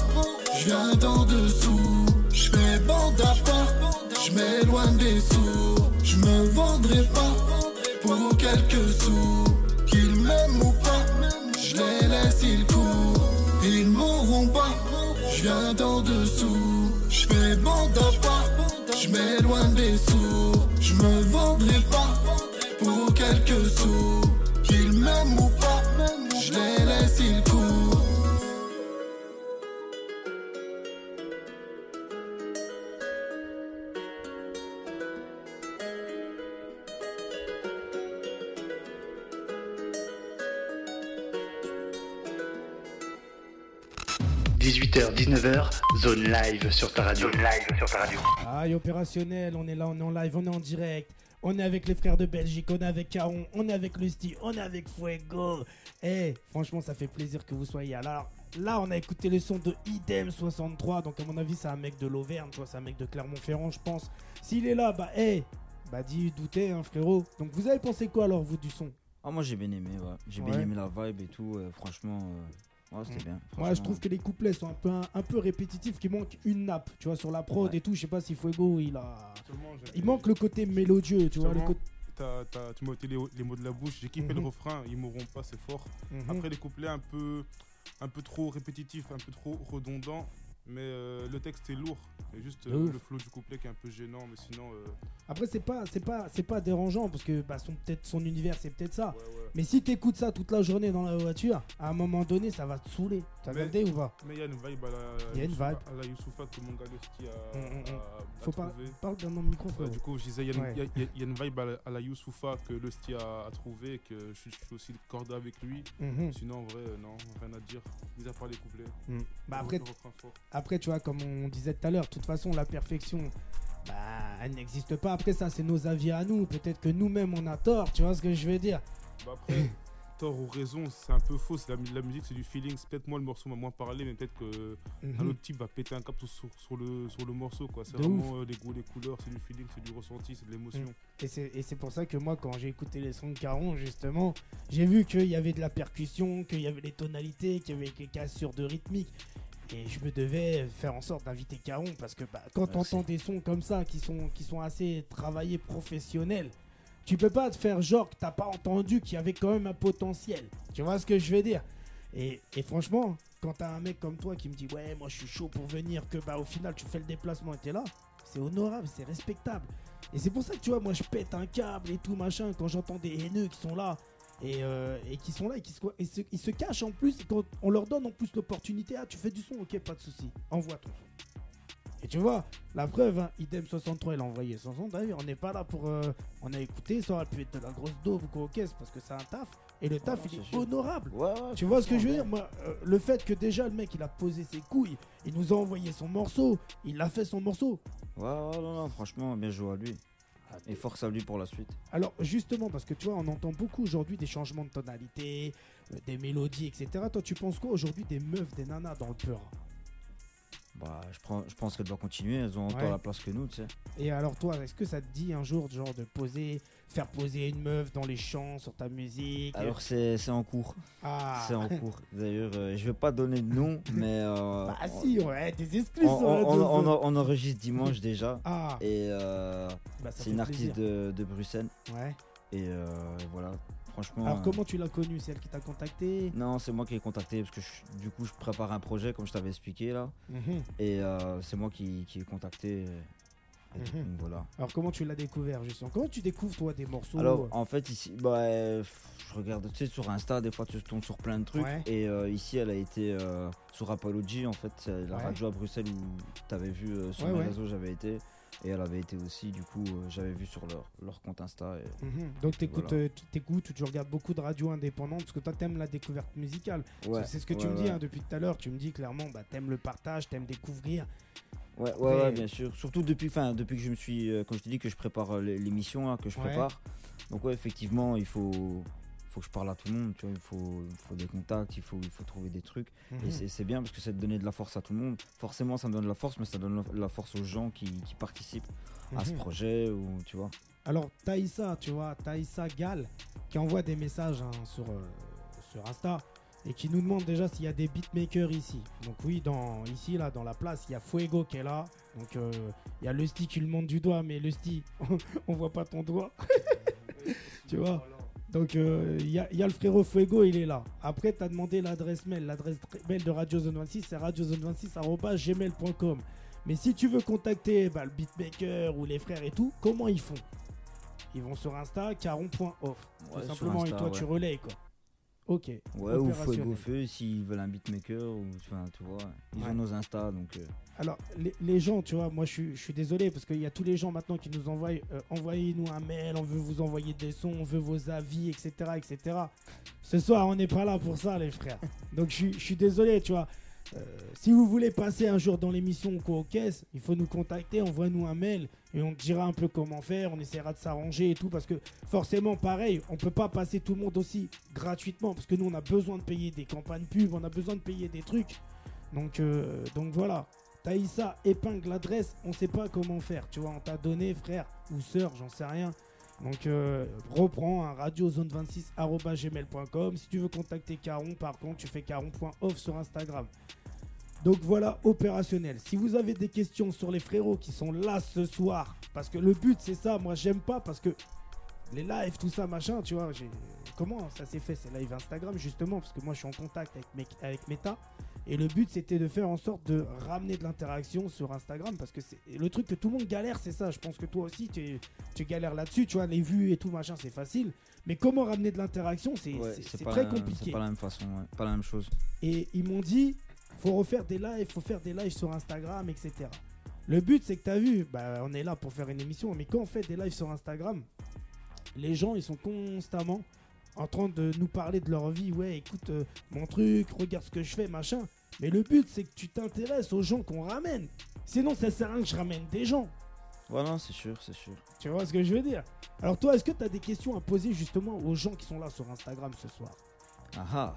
je viens d'en dessous. Je fais bande à part, je m'éloigne des sourds. Je me vendrai pas pour quelques sous. Qu'ils m'aiment ou pas, je les laisse, ils courent. Ils m'auront pas, je viens d'en dessous. Je fais bande à part, je m'éloigne des sourds. Je me vendrai pas pour quelques sous. Qu'ils m'aiment ou pas, je les laisse, ils courent.
18h, 19h, zone live sur ta radio. Zone live sur ta radio.
Aïe, opérationnel, on est là, on est en live, on est en direct. On est avec les frères de Belgique, on est avec Caron, on est avec Lusty, on est avec Fuego. Eh, franchement, ça fait plaisir que vous soyez là. Là, on a écouté le son de Idem 63. Donc, à mon avis, c'est un mec de l'Auvergne, tu vois, c'est un mec de Clermont-Ferrand, je pense. S'il est là, bah, eh, bah, dis douter, hein, frérot. Donc, vous avez pensé quoi alors, vous, du son?
Ah, moi j'ai bien aimé, ouais. J'ai bien aimé la vibe et tout. euh, franchement, euh, ouais, c'était
Mm.
bien.
Moi, je trouve que les couplets sont un peu, un, peu répétitifs, qu'il manque une nappe, tu vois, sur la prod
Ouais.
et tout. Je sais pas si Fuego, il a. Il manque le côté mélodieux, tu vois. Le
Seulement,
côté...
t'as- t'as- tu m'as ôté les, les mots de la bouche. J'ai kiffé
Mhm.
le refrain. Ils mourront pas, c'est fort.
Mhm.
Après, les couplets un peu, un peu trop répétitifs, un peu trop redondants. Mais euh, le texte est lourd. Et juste euh, le flow du couplet qui est un peu gênant. Mais sinon, euh,
Après, c'est pas, c'est pas, c'est pas dérangeant parce que bah, son, peut-être son univers, c'est peut-être ça.
ouais, ouais.
Mais si t'écoutes ça toute la journée dans la voiture, à un moment donné, ça va te saouler. T'as
Mais-
regardé ou pas?
Mais il y a une vibe à la,
Il y a une
Youssoufa-
vibe.
à la Youssoufa que mon gars a,
Mm, mm, mm.
a- a
Faut pas.
trouvé.
Parle le micro,
Ouais, du coup, je disais, il y, a une-
Ouais.
il y a- il y a- il y a une vibe à la, à la Youssoufa que Lusty a, a trouvé et que je, suis- je suis aussi cordé avec lui.
Mhm.
Sinon, en vrai, euh, non, rien à dire. Mis à part les couplets.
Mm. Bah
Le-
après,
le refrain fort.
Après, tu vois, comme on disait tout à l'heure, de toute façon, la perfection, bah, elle n'existe pas. Après, ça, c'est nos avis à nous. Peut-être que nous-mêmes, on a tort. Tu vois ce que je veux dire
Bah après, *laughs* tort ou raison, c'est un peu faux. c'est La, la musique, c'est du feeling. Peut-être moi, le morceau m'a moins parlé, mais peut-être que
Mhm.
un autre type va péter un cap sur, sur- le, sur le morceau. quoi. C'est vraiment euh, les goûts, les couleurs, c'est du feeling, c'est du ressenti, c'est de l'émotion.
Et c'est et c'est pour ça que moi, quand j'ai écouté les sons de Caron, justement, j'ai vu qu'il y avait de la percussion, qu'il y avait les tonalités, qu'il y avait des cassures de rythmique. Et je me devais faire en sorte d'inviter Caron parce que bah, quand entend des sons comme ça qui sont, qui sont assez travaillés, professionnels, tu peux pas te faire genre que t'as pas entendu qu'il y avait quand même un potentiel. Tu vois ce que je veux dire? Et, et franchement, quand t'as un mec comme toi qui me dit ouais, moi je suis chaud pour venir, que bah au final tu fais le déplacement et t'es là, c'est honorable, c'est respectable. Et c'est pour ça que tu vois, moi je pète un câble et tout machin quand j'entends des haineux qui sont là et, euh, et qui sont là et qui se, et se- ils se cachent en plus. Et quand on leur donne en plus l'opportunité, ah tu fais du son, ok, pas de souci, envoie ton son. Et tu vois, la preuve, hein, idem 63, il a envoyé son son. D'ailleurs, on n'est pas là pour. euh, on a écouté, ça aurait pu être de la grosse daube ou quoi au caisse parce que c'est un taf. Et le taf, il est honorable.
Ouais, ouais,
Tu vois ce que je veux dire? Moi, euh, le fait que déjà le mec il a posé ses couilles, il nous a envoyé son morceau, il a fait son morceau.
Ouais, ouais, non, non, franchement, bien joué à lui. Et force à lui pour la suite.
Alors justement, parce que tu vois, on entend beaucoup aujourd'hui des changements de tonalité, euh, des mélodies, etc. Toi, tu penses quoi aujourd'hui des meufs, des nanas dans le peur?
Bah, je, prends, je pense qu'elle doit continuer. Elles ont autant
Ouais.
la place que nous, tu sais.
Et alors toi, est-ce que ça te dit un jour genre de poser, faire poser une meuf dans les chants sur ta musique
Alors, c'est en cours.
ah.
C'est en cours. D'ailleurs, euh, je vais pas donner de nom, *laughs* mais. euh,
Bah
on-
si, ouais, des exclus
on, enregistre dimanche déjà. *laughs*
Ah,
Et euh,
bah,
c'est une artiste de, de Bruxelles.
Ouais.
Et voilà, franchement.
Alors comment tu l'as connue C'est elle qui t'a contacté?
Non, c'est moi qui ai contacté parce que je- du coup, je prépare un projet, comme je t'avais expliqué là.
Mhm.
Et c'est moi qui, qui ai contacté. Et
Mhm.
voilà.
Alors comment tu l'as découvert justement? Comment tu découvres toi des morceaux
Alors, en fait, ici, bah, euh, je regarde, tu sais, sur Insta, des fois, tu tombes sur plein de trucs.
Ouais.
Et euh, ici, elle a été euh, sur Apology, en fait, la
Ouais.
radio à Bruxelles où tu avais vu euh, sur
Ouais,
mes réseaux, j'avais été. Et elle avait été aussi, du coup, euh, j'avais vu sur leur, leur compte Insta. Et...
Mhm. Donc t'écoutes,
Voilà.
euh, tu t'écoutes, tu regardes beaucoup de radios indépendantes parce que toi t'aimes la découverte musicale. C'est ce que tu me dis hein, depuis tout à l'heure. Tu me dis clairement, bah t'aimes le partage, t'aimes découvrir.
Ouais, ouais, ouais, bien sûr. Surtout depuis, fin, depuis que je me suis, euh, quand je te dis que je prépare euh, l'é- l'émission, là, que je prépare. Donc ouais, effectivement, il faut, faut que je parle à tout le monde. Tu vois, il faut, faut des contacts, il faut, il faut trouver des trucs.
Mhm.
Et c'est- c'est bien parce que ça te donne de la force à tout le monde. Forcément, ça me donne de la force, mais ça donne la- la force aux gens qui, qui participent à ce
Mhm.
projet ou tu vois.
Alors, Taïsa, tu vois, Taïsa Gal, qui envoie des messages hein, sur, euh, sur Insta et qui nous demande déjà s'il y a des beatmakers ici. Donc, oui, dans, ici, là, dans la place, il y a Fuego qui est là. Donc, euh, il y a Lusty qui le montre du doigt, mais Lusty, *laughs* on voit pas ton doigt. *laughs* tu vois? Donc, euh, il y, a, il y a le frérot Fuego, il est là. Après, tu as demandé l'adresse mail. L'adresse mail de Radio Zone 26, c'est radiozone26.gmail.com. Mais si tu veux contacter bah, le beatmaker ou les frères et tout, comment ils font? Ils vont sur Insta, caron.off.
Ouais,
tout simplement, et toi,
ouais.
tu relais, quoi. Ok.
Ouais, ou. Fuego Feu s'ils veulent un beatmaker ou enfin, tu vois. Ils
Ouais.
ont nos Insta donc. euh,
Alors, les, les gens, tu vois, moi, je suis, je suis désolé parce qu'il y a tous les gens maintenant qui nous envoient euh, envoyez-nous un mail, on veut vous envoyer des sons, on veut vos avis, etc. etc. Ce soir, on n'est pas là pour ça, les frères. *laughs* Donc, je suis- je suis désolé, tu vois. Euh, si vous voulez passer un jour dans l'émission ou quoi aux caisses, il faut nous contacter, envoie-nous un mail et on te dira un peu comment faire, on essaiera de s'arranger et tout parce que forcément pareil, on peut pas passer tout le monde aussi gratuitement parce que nous on a besoin de payer des campagnes pub, on a besoin de payer des trucs. Donc euh, donc voilà. Taïsa épingle l'adresse, on sait pas comment faire, tu vois, on t'a donné frère ou sœur, j'en sais rien. Donc euh, reprends un radiozone26@gmail.com. Si tu veux contacter Caron, par contre, tu fais caron.off sur Instagram. Donc voilà, opérationnel. Si vous avez des questions sur les frérots qui sont là ce soir, parce que le but c'est ça, moi j'aime pas parce que les lives, tout ça, machin, tu vois, j'ai- comment ça s'est fait ces lives Instagram justement, parce que moi je suis en contact avec, mes- avec Meta, et le but c'était de faire en sorte de ramener de l'interaction sur Instagram, parce que c'est le truc que tout le monde galère, c'est ça, je pense que toi aussi tu, tu galères là-dessus, tu vois, les vues et tout, machin, c'est facile, mais comment ramener de l'interaction, c'est
ouais,
très
la-
compliqué.
C'est pas la même façon, ouais, pas la même chose.
Et ils m'ont dit, faut refaire des lives, faut faire des lives sur Instagram, etc. Le but, c'est que tu as vu, bah, on est là pour faire une émission, mais quand on fait des lives sur Instagram, les gens, ils sont constamment en train de nous parler de leur vie. Ouais, écoute, euh, mon truc, regarde ce que je fais, machin. Mais le but, c'est que tu t'intéresses aux gens qu'on ramène. Sinon, ça sert à rien que je ramène des gens.
Ouais, non, c'est sûr, c'est sûr.
Tu vois ce que je veux dire? Alors toi, est-ce que tu as des questions à poser justement aux gens qui sont là sur Instagram ce soir?
Ah ah,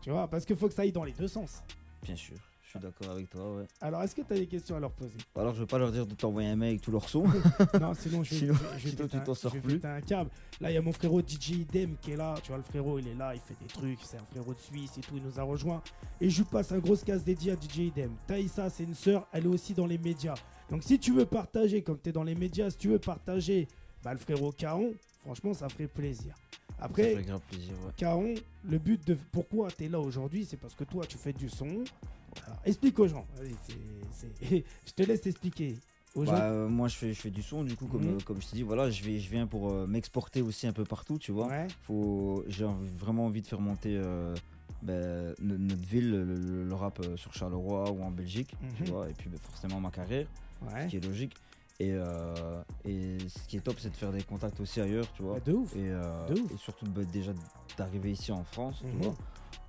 Tu vois, parce qu'il faut que ça aille dans les deux sens.
Bien sûr, je suis d'accord avec toi, ouais.
Alors, est-ce que tu as des questions à leur poser?
Alors, je vais pas leur dire de t'envoyer un mail avec tous leurs sons. *laughs*
Non, sinon je vais,
Sinon-
je je
tu t'en sors
je vais
plus.
un câble. Là, il y a mon frérot DJ Idem qui est là. Tu vois, le frérot, il est là, il fait des trucs. C'est un frérot de Suisse et tout. Il nous a rejoint. Et je lui passe un gros casse dédié à DJ Idem. Taïsa, c'est une sœur. Elle est aussi dans les médias. Donc, si tu veux partager, comme tu es dans les médias, si tu veux partager bah, le frérot Caron, franchement, ça ferait plaisir.
Ça
Après,
fait grave plaisir, ouais.
Caron, le but de pourquoi tu es là aujourd'hui, c'est parce que toi, tu fais du son. Alors, explique aux gens. *laughs* Je te laisse expliquer. Aux gens.
Bah, euh, moi, je fais, je fais du son, du coup, comme,
Mhm.
euh, comme je t'ai dit, voilà, je, vais, je viens pour euh, m'exporter aussi un peu partout, tu vois.
Ouais.
Faut, j'ai vraiment envie de faire monter euh, ben, no- notre ville, le, le- le rap euh, sur Charleroi ou en Belgique, tu
Mhm.
vois, et puis ben, forcément ma carrière,
Ouais.
ce qui est logique. Et, euh, et ce qui est top, c'est de faire des contacts aussi ailleurs, tu vois.
Bah, de ouf.
Et, euh,
De ouf.
et surtout ben, déjà d'arriver ici en France,
Mhm.
tu vois.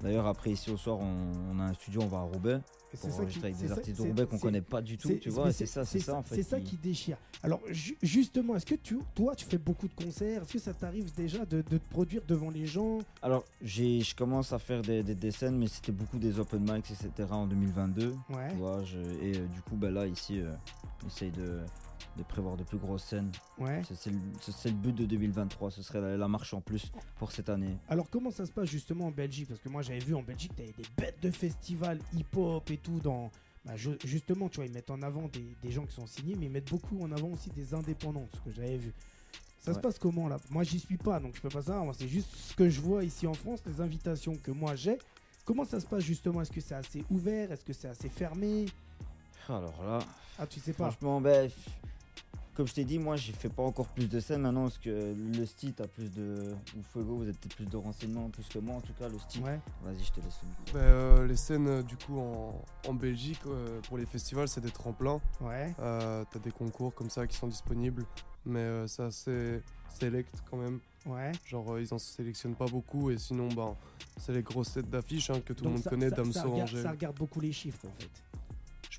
D'ailleurs, après, ici au soir, on, on a un studio, on va à Roubaix pour enregistrer avec des
ça-
artistes de Roubaix qu'on connaît pas du tout, tu vois. et C'est ça, c'est ça en fait.
C'est ça qui déchire. Alors ju- justement, est-ce que tu, toi, tu fais beaucoup de concerts? Est-ce que ça t'arrive déjà de, de te produire devant les gens?
Alors, j'ai, je commence à faire des, des, des scènes, mais c'était beaucoup des open mics, etc. en 2022.
Ouais.
Tu vois, je- et euh, du coup, bah, là, ici, euh, on essaye de, de prévoir de plus grosses scènes.
Ouais.
C'est, le, but de 2023, ce serait la, la marche en plus pour cette année.
Alors comment ça se passe justement en Belgique? Parce que moi j'avais vu en Belgique, t'avais des bêtes de festivals hip-hop et tout dans. bah, je- justement, tu vois, ils mettent en avant des, des gens qui sont signés, mais ils mettent beaucoup en avant aussi des indépendants, ce que j'avais vu. Ça se passe comment là? Moi j'y suis pas, donc je peux pas savoir. C'est juste ce que je vois ici en France, les invitations que moi j'ai. Comment ça se passe justement? Est-ce que c'est assez ouvert? Est-ce que c'est assez fermé?
Alors là,
Ah, tu sais pas.
franchement, ben, comme je t'ai dit, moi, j'ai fait pas encore plus de scènes maintenant parce que le style a plus de. Ou Fuego, vous avez peut-être plus de renseignements plus que moi en tout cas, le style.
Ouais.
Vas-y, je te laisse le.
Bah, euh, les scènes euh, du coup en, en Belgique euh, pour les festivals c'est des tremplins.
Ouais.
Euh, T'as des concours comme ça qui sont disponibles, mais euh, c'est assez select quand même.
Ouais.
Genre euh, ils en sélectionnent pas beaucoup et sinon ben c'est les grosses têtes d'affiche hein, que tout le monde
ça-
connaît,
ça- ça
Damso,
regarde,
Angèle.
ça regarde beaucoup les chiffres en fait.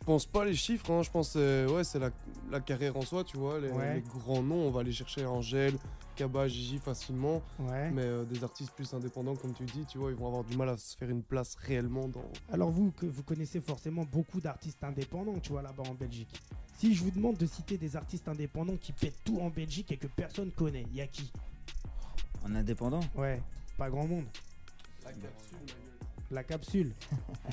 Je pense pas les chiffres, hein, je pense euh, ouais c'est la la carrière en soi, tu vois. Les,
Ouais.
les grands noms, on va aller chercher Angèle, Kaba, Gigi facilement.
Ouais.
Mais euh, des artistes plus indépendants, comme tu dis, tu vois, ils vont avoir du mal à se faire une place réellement dans.
Alors vous, que vous connaissez forcément beaucoup d'artistes indépendants, tu vois, là-bas en Belgique. Si je vous demande de citer des artistes indépendants qui pètent tout en Belgique et que personne connaît, il y a qui?
En indépendant?
Ouais, pas grand monde. La capsule. la capsule.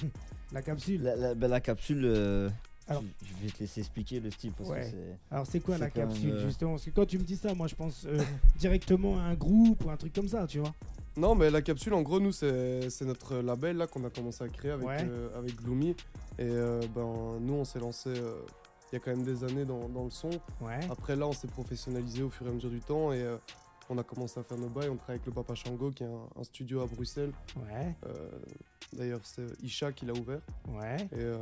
*laughs*
La, la- ben, la capsule, euh,
Alors-
je, je vais te laisser expliquer le style parce
Ouais.
que c'est.
Alors c'est quoi
C'est
la
quand même,
capsule
euh,
justement? Parce que quand tu me dis ça, moi je pense euh, *laughs* directement à un groupe ou un truc comme ça, tu vois.
Non, mais la capsule, en gros, nous, c'est c'est notre label là qu'on a commencé à créer avec,
Ouais.
euh, avec Gloomy. Et euh, ben, nous, on s'est lancé euh, il y a quand même des années dans, dans le son.
Ouais.
Après, là, on s'est professionnalisé au fur et à mesure du temps et euh, on a commencé à faire nos bails. On travaille avec le Papa Shango, qui est un, un studio à Bruxelles.
Ouais.
Euh, D'ailleurs, c'est Isha qui l'a ouvert.
Ouais.
Et euh,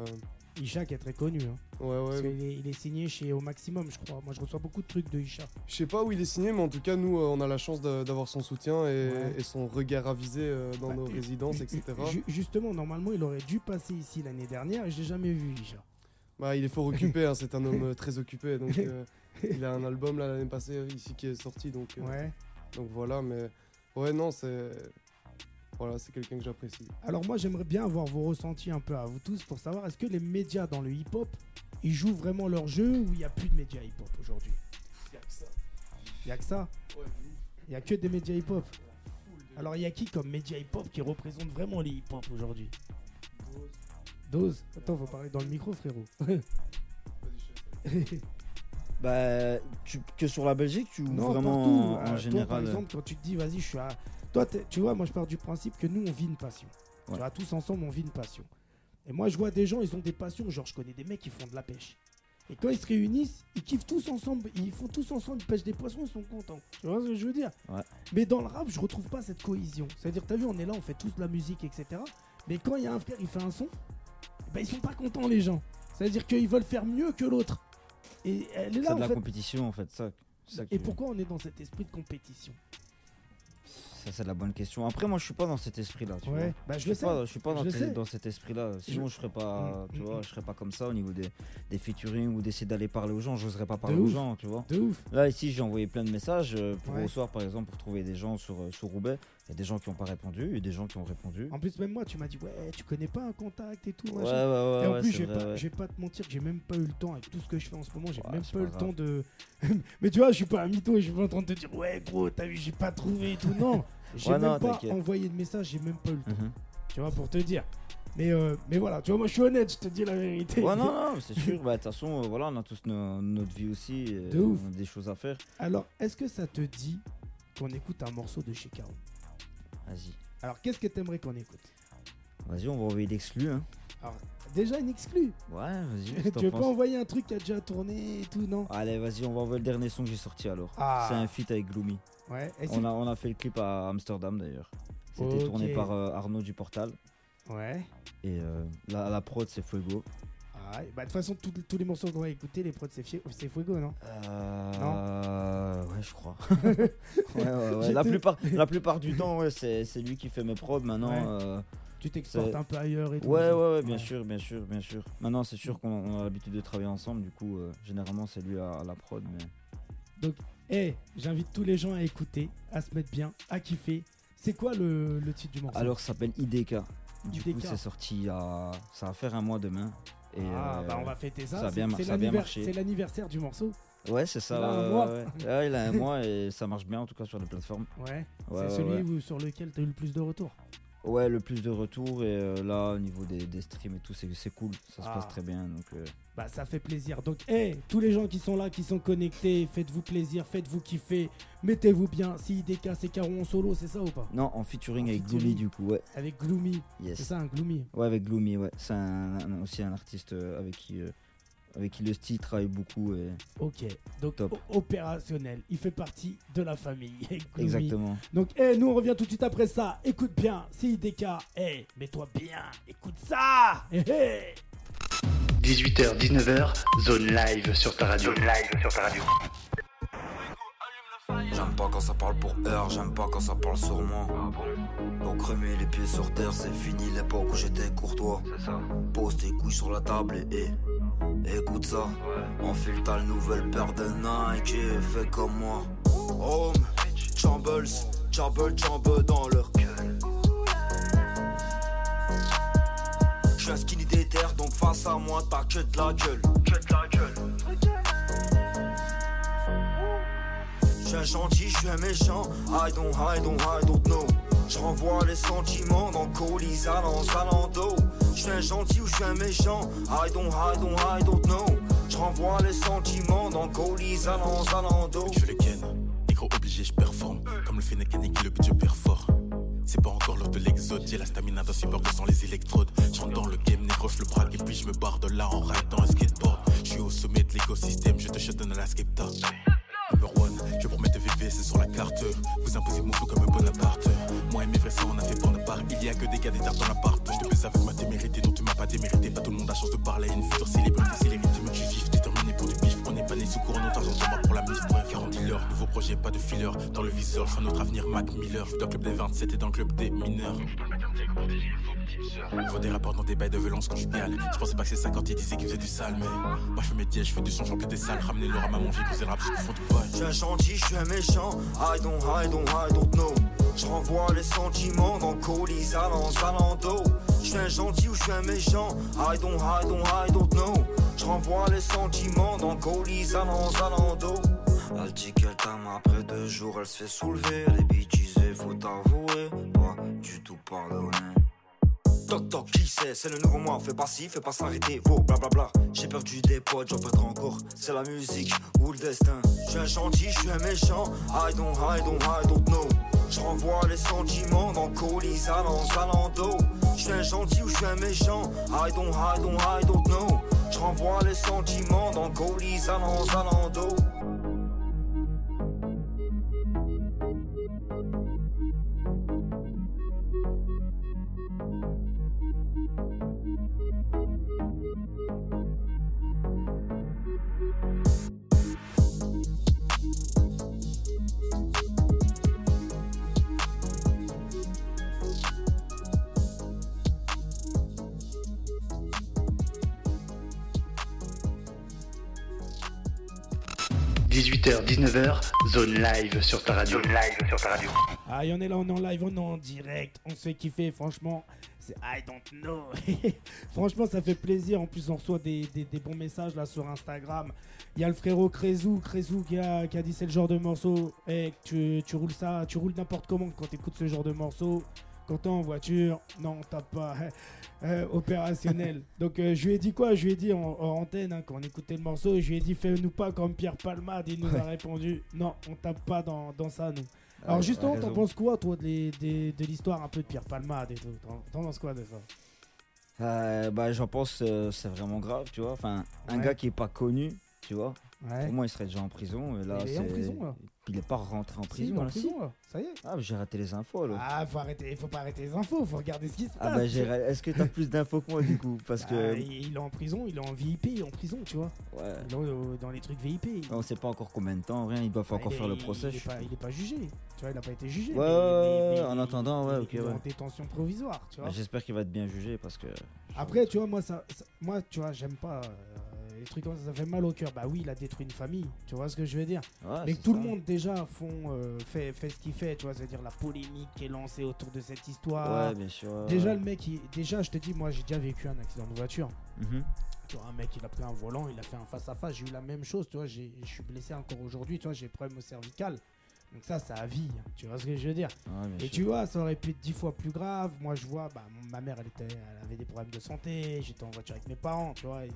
Isha qui est très connu. Hein.
ouais, ouais.
est, il est signé chez Au Maximum, je crois. Moi je reçois beaucoup de trucs de Isha.
Je sais pas où il est signé, mais en tout cas, nous, euh, on a la chance d'avoir son soutien et,
Ouais.
et son regard avisé dans
Bah,
nos résidences, etc.
ju- justement, normalement, il aurait dû passer ici l'année dernière et je l'ai jamais vu, Isha.
Bah, il est fort occupé, hein, c'est un homme très occupé. Donc, *laughs* euh, *laughs* il a un album là, l'année passée ici qui est sorti. Donc, euh,
Ouais.
donc voilà, mais ouais, non, c'est. Voilà, c'est quelqu'un que j'apprécie.
Alors moi j'aimerais bien avoir vos ressentis un peu à vous tous pour savoir est-ce que les médias dans le hip-hop ils jouent vraiment leur jeu ou il n'y a plus de médias hip-hop aujourd'hui? Il n'y a que ça. Il n'y a que ça? Il n'y a que des médias hip-hop? Alors il y a qui comme médias hip-hop qui représente vraiment les hip-hop aujourd'hui? Dose Attends, faut parler dans le micro frérot. *laughs*
Bah, tu- que sur la Belgique, tu
non,
vraiment
partout.
en
Euh, toi,
général
par
euh,
exemple, quand tu te dis vas-y, je suis à... Toi, tu vois, moi je pars du principe que nous on vit une passion. Tu vois, tous ensemble on vit une passion. Et moi je vois des gens, ils ont des passions, genre je connais des mecs qui font de la pêche. Et quand ils se réunissent, ils kiffent tous ensemble, ils font tous ensemble, ils pêchent des poissons, ils sont contents. Tu vois ce que je veux dire?
Ouais.
Mais dans le rap, je retrouve pas cette cohésion. C'est-à-dire, t'as vu, on est là, on fait tous de la musique, etc. Mais quand il y a un frère, il fait un son, eh ben, ils sont pas contents les gens. C'est-à-dire qu'ils veulent faire mieux que l'autre. Et elle est
c'est de la
fait.
compétition en fait. Ça, ça
Et pourquoi on est dans cet esprit de compétition?
Ça, c'est la bonne question. Après, moi, je suis pas dans cet esprit-là. tu
Ouais,
vois.
bah je
Je
le
suis
sais.
pas, je suis pas dans,
Je
cet esprit-là. Sinon, je, serais pas,
Mm,
tu
mm,
vois,
mm.
je serais pas comme ça au niveau des, des featuring ou d'essayer d'aller parler aux gens. J'oserais pas parler
De
aux
ouf.
gens, tu vois.
De ouf.
Là, ici, j'ai envoyé plein de messages euh, pour
Ouais.
au soir, par exemple, pour trouver des gens sur, euh, sur Roubaix. Il y a des gens qui n'ont pas répondu et des gens qui ont répondu.
En plus, même moi, tu m'as dit, ouais, tu connais pas un contact et tout.
Ouais, ouais, ouais.
et en plus, je vais pas,
ouais.
je vais pas te mentir que j'ai même pas eu le temps avec tout ce que je fais en ce moment. J'ai même pas eu le temps de. *laughs* Mais tu vois, je suis pas un mytho et je suis pas en train de te dire, ouais, gros, t'as vu, j'ai pas trouvé et tout. Non, *laughs* j'ai même
non,
pas envoyé de message, j'ai même pas eu le temps.
Mhm.
Tu vois, pour te dire. Mais, euh, mais voilà, tu vois, moi, je suis honnête, je te dis la vérité.
Ouais, non, *laughs* non, c'est sûr. Bah, De toute façon, euh, voilà, on a tous nos- notre vie aussi. euh,
De ouf.
on a des choses à faire.
Alors, est-ce que ça te dit qu'on écoute un morceau de chez Caro
Vas-y.
Alors, qu'est-ce que t'aimerais qu'on écoute?
Vas-y, on va envoyer l'exclu. Hein.
Alors, déjà une exclue?
Ouais, vas-y. *laughs*
tu veux pas envoyer un truc qui a déjà tourné et tout, non?
Allez, vas-y, on va envoyer le dernier son que j'ai sorti alors.
Ah.
C'est un feat avec Gloomy.
Ouais, et
On a, on a fait le clip à Amsterdam d'ailleurs. C'était tourné par euh, Arnaud du Portal.
Ouais.
Et euh, la, la prod, c'est Fuego.
Ah, bah, de toute façon, tous- tous les morceaux qu'on va écouter, les prods, c'est Fuego, non?
Euh, ouais, je crois. *laughs* ouais, ouais, ouais. La, plupart, la plupart du temps, ouais, c'est c'est lui qui fait mes prods. Maintenant, euh,
Tu t'exportes un peu ailleurs et tout.
Ouais, ouais, ouais, bien sûr, bien sûr, bien sûr. Maintenant, c'est sûr qu'on on a l'habitude de travailler ensemble. Du coup, euh, généralement, c'est lui à, à la prod. Mais...
Eh, j'invite tous les gens à écouter, à se mettre bien, à kiffer. C'est quoi le, le titre du morceau?
Alors, ça s'appelle IDK. Du coup, c'est sorti à. Ça va faire un mois demain. Et,
Ah,
euh,
bah on va fêter ça.
ça
c'est- l'anniversaire du morceau.
Ouais, c'est ça.
Il a un mois.
ouais, ouais. Ouais, il a un mois et ça marche bien, en tout cas, sur les plateformes. *laughs*
Ouais.
Ouais,
c'est celui où- sur lequel tu as eu le plus de retours.
Ouais, le plus de retours. Et euh, là, au niveau des, des streams et tout, c'est cool. Ça se
Ah.
passe très bien. Donc, euh,
Bah ça fait plaisir. Donc, eh, tous les gens qui sont là, qui sont connectés, faites-vous plaisir, faites-vous kiffer, mettez-vous bien. Si IDK, c'est Caro en solo, c'est ça ou pas?
Non, en featuring
En
avec
featuring.
Gloomy, du coup, ouais.
Avec Gloomy.
Yes.
C'est ça, un Gloomy.
Ouais, avec Gloomy, ouais. C'est un, un- aussi un artiste euh, avec qui, euh, avec qui le style travaille beaucoup. Et...
Ok. Donc,
Top.
opérationnel. Il fait partie de la famille. *laughs*
Exactement.
Donc, eh, nous, on revient tout de suite après ça. Écoute bien, c'est IDK. Eh, mets-toi bien. Écoute ça. Eh, eh.
18h, 19h, zone live sur ta radio. Zone live sur ta radio.
J'aime pas quand ça parle pour heure, j'aime pas quand ça parle sur moi. Donc remet les pieds sur terre, c'est fini l'époque où j'étais courtois. Pose tes couilles sur la table et, et
Écoute ça, enfile ta nouvelle paire de Nike et fais comme moi. Home, Chambles, Chamble, Chamble dans leur gueule. J'suis un skinny déter, donc face à moi t'as que de la gueule. Que de la gueule. J'suis un gentil, j'suis un méchant. I don't, I don't, I don't know. Je renvoie les sentiments dans colis allant Zalando. Je suis un gentil ou je suis un méchant? I don't, I don't, I don't know. Je renvoie les sentiments dans colis allant Zalando.
Je le ken, micro obligé, je performe. Comme le fait mécanique, le but je perfore. C'est pas encore l'heure de l'exode, j'ai la stamina d'un cyborg sans les électrodes. Je rentre dans le game, négro, je le braque et puis je me barre de là en ride dans un skateboard. Je suis au sommet de l'écosystème, je te shut dans la skepta. Je promets de VV, c'est sur la carte. Vous imposez mon flow comme Bonaparte. Moi et mes vrais on a fait part Il y a que des gars tartes dans l'appart. Je te baisse avec ma témérité, non tu m'as pas démérité. Pas tout le monde a chance de parler. Une future célébrité, mais né sous courant, notre argent tombe pour la mise. Bref, 40 dealers, nouveau projet, pas de filler. Dans le viseur, fin notre avenir, Mac Miller. Je dans le club des 27 et dans le club des mineurs. Vois des rapports dans des bails de violence conjugale. Je pensais pas que c'est 50, ils disaient qu'ils faisaient du sale, mais moi je fais mes dièses, je fais du son, j'en des salles. Ramener leur âme à mon vie, poser le rap jusqu'au fond du bail.
Je suis un gentil, je suis un méchant. I don't, I don't, I don't know. Je renvoie les sentiments dans colis allant Zalando. Je suis un gentil ou je suis un méchant. I don't, I don't, I don't know. Je renvoie les sentiments dans colis allant Zalando. Elle dit qu'elle t'aime après deux jours, elle se fait soulever. Elle est bêtisée, faut t'avouer. Pas du tout pardonner. Toc toc, qui c'est C'est le nouveau moi, fais pas si, fais pas s'arrêter, vos blablabla. J'ai perdu des potes, j'en perdrai encore. C'est la musique ou le destin. Je suis un gentil, je suis un méchant. I don't, I don't, I don't know. Je renvoie les sentiments dans colis allant Zalando. Je suis un gentil ou je suis un méchant. I don't, I don't, I don't know. Je renvoie les sentiments dans colis allant Zalando.
19h, zone live sur ta radio. Zone live sur ta radio.
Ah, y en est là, on est en live, on est en direct, on se fait kiffer, franchement. C'est I don't know. *laughs* franchement, ça fait plaisir. En plus, on reçoit des, bons messages là sur Instagram. Il y a le frérot Crezou, Crezou qui a, qui a dit c'est le genre de morceau. Eh, tu, tu roules ça, tu roules n'importe comment quand tu écoutes ce genre de morceau. Quand en voiture, non, t'as pas. *laughs* Euh, opérationnel. *laughs* Donc euh, je lui ai dit quoi? Je lui ai dit en, antenne, hein, quand on écoutait le morceau, je lui ai dit fais-nous pas comme Pierre Palmade. Il nous a répondu non, on tape pas dans, ça, nous. Alors justement, t'en penses quoi, toi, de, de l'histoire un peu de Pierre Palmade et tout? T'en penses quoi de ça
euh, bah, J'en pense c'est vraiment grave, tu vois. Enfin, un gars qui est pas connu, tu vois. Pour moi, il serait déjà en prison. Et là,
il est en prison, là.
Il est pas rentré en prison.
en prison, là. Ça y est.
Ah, j'ai raté les infos, là.
Ah, faut arrêter, faut pas arrêter les infos, faut regarder ce qui se
ah,
passe.
Bah, est-ce que t'as plus d'infos que moi, du coup? Parce que.
Bah, il est en prison, il est en VIP en prison, tu vois. Ouais. Dans, les trucs VIP.
On sait pas encore combien de temps, rien, il doit encore faire le procès.
Il est, pas, il est, pas, jugé, tu vois, il a pas été jugé.
Ouais, en attendant, ouais, ok. Il est
en détention provisoire, tu vois.
Bah, j'espère qu'il va être bien jugé parce que.
Après, tu vois, moi, ça, moi tu vois, j'aime pas. Euh, les trucs comme ça, ça fait mal au cœur. Bah oui, il a détruit une famille, tu vois ce que je veux dire. Mais tout le monde déjà font, euh, fait, fait ce qu'il fait, tu vois, c'est-à-dire la polémique qui est lancée autour de cette histoire.
Ouais, bien sûr.
Déjà, le mec, déjà, je te dis, moi j'ai déjà vécu un accident de voiture. Mhm. Tu vois, un mec, il a pris un volant, il a fait un face-à-face. J'ai eu la même chose, tu vois, je suis blessé encore aujourd'hui, tu vois, j'ai problème au cervical. Donc ça, ça a vie, tu vois ce que je veux dire. et tu vois, ça aurait pu être dix fois plus grave. Moi, je vois, bah, ma mère, elle, était, elle avait des problèmes de santé. J'étais en voiture avec mes parents, tu vois et,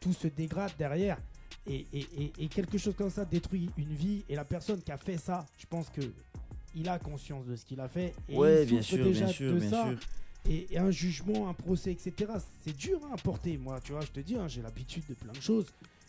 tout se dégrade derrière. Et, quelque chose comme ça détruit une vie. Et la personne qui a fait ça, je pense que il a conscience de ce qu'il a fait. Et
il bien sûr, déjà de ça.
Et, un jugement, un procès, etc. C'est dur hein, à porter. Moi, tu vois, je te dis, hein, j'ai l'habitude de plein de choses.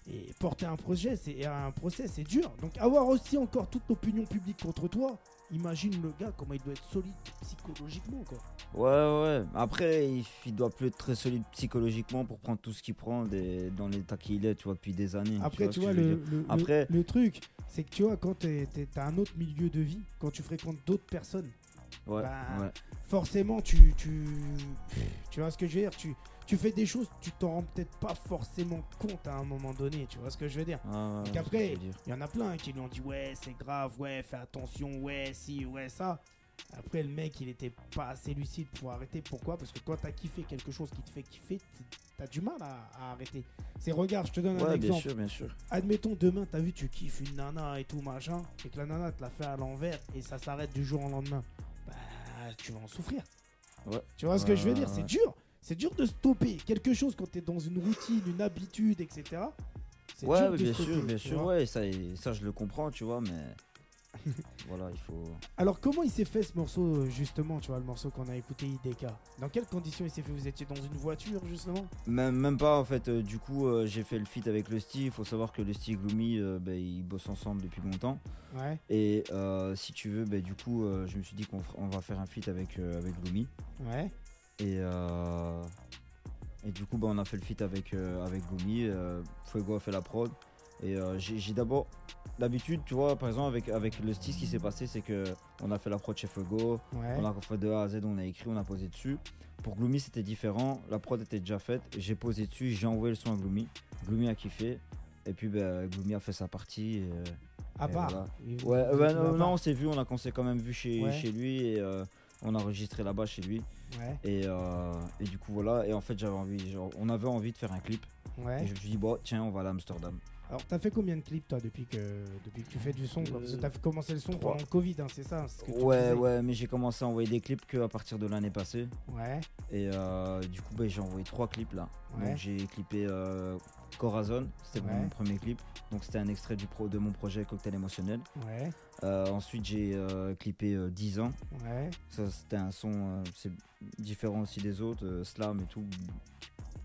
Et porter un projet, c'est un procès, c'est dur. Donc avoir aussi encore toute l'opinion publique contre toi, imagine le gars comment il doit être solide psychologiquement quoi.
Ouais ouais. Après il, doit plus être très solide psychologiquement pour prendre tout ce qu'il prend dans l'état qu'il est, tu vois, depuis des années.
Après tu vois, le, Après... le, truc, c'est que tu vois quand tu as un autre milieu de vie, quand tu fréquentes d'autres personnes,
ouais, bah,
forcément tu, tu tu vois ce que je veux dire, tu tu fais des choses, tu t'en rends peut-être pas forcément compte à un moment donné, tu vois ce que je veux dire
Ah,
Donc après, il y en a plein qui lui ont dit ouais c'est grave, ouais fais attention, ouais si, ouais ça. Après le mec il était pas assez lucide pour arrêter. Pourquoi? Parce que quand t'as kiffé quelque chose qui te fait kiffer, t'as du mal à, à arrêter. C'est regarde, je te donne un
Ouais, bien
exemple.
sûr, bien sûr.
Admettons demain t'as vu tu kiffes une nana et tout machin, et que la nana te l'a fait à l'envers et ça s'arrête du jour au lendemain. Bah tu vas en souffrir.
Ouais.
Tu vois ce que je veux dire? C'est dur. C'est dur de stopper quelque chose quand t'es dans une routine, une habitude, etc. C'est
Ouais,
dur
ouais,
de
bien
stopper,
sûr, bien sûr, ouais, ça, ça je le comprends, tu vois, mais *laughs* voilà, il faut.
Alors comment il s'est fait ce morceau euh, justement, tu vois, le morceau qu'on a écouté IDK Dans quelles conditions il s'est fait? Vous étiez dans une voiture justement?
Même, même pas en fait, euh, du coup, euh, j'ai fait le feat avec le Steve. Il faut savoir que le Steve et Gloomy, euh, ben, ils bossent ensemble depuis longtemps.
Ouais,
Et si tu veux, ben, du coup, je me suis dit qu'on on va faire un feat avec, avec Gloomy.
ouais,
Et, euh, et du coup, bah, on a fait le feat avec, euh, avec Gloomy. Euh, Fuego a fait la prod. Et euh, j'ai d'abord. D'habitude, tu vois, par exemple, avec, avec le style, ce qui s'est passé, c'est que on a fait la prod chez Fuego.
ouais.
On a fait de A à Z, on a écrit, on a posé dessus. Pour Gloomy, c'était différent. La prod était déjà faite. J'ai posé dessus, j'ai envoyé le son à Gloomy. Gloomy a kiffé. Et puis, ben, Gloomy a fait sa partie. et,
À
et
part.
voilà.
Il-
Ouais,
il-
non, on s'est vu, on a, on s'est quand même vu chez,
Ouais.
chez lui et euh, on a enregistré là-bas chez lui.
part. Ouais,
Et, euh, et du coup, voilà. Et en fait, j'avais envie, genre, on avait envie de faire un clip.
ouais.
Et je me suis dit, bon, tiens, on va aller à Amsterdam.
Alors t'as fait combien de clips toi depuis que depuis que tu fais du son quoi Parce que
Euh,
t'as fait commencé le son pendant le Covid, hein, c'est ça ce que tu
Ouais,
disais
ouais, mais j'ai commencé à envoyer des clips qu'à partir de l'année passée.
Ouais,
Et euh, du coup, ben, j'ai envoyé trois clips là.
Ouais.
Donc, j'ai clippé euh, Corazon, c'était
Ouais.
mon premier clip. Donc, c'était un extrait du pro de mon projet Cocktail émotionnel.
ouais,
Euh, ensuite, j'ai euh, clippé euh, 10 ans.
ouais.
Ça, c'était un son, euh, c'est différent aussi des autres, euh, slam et tout,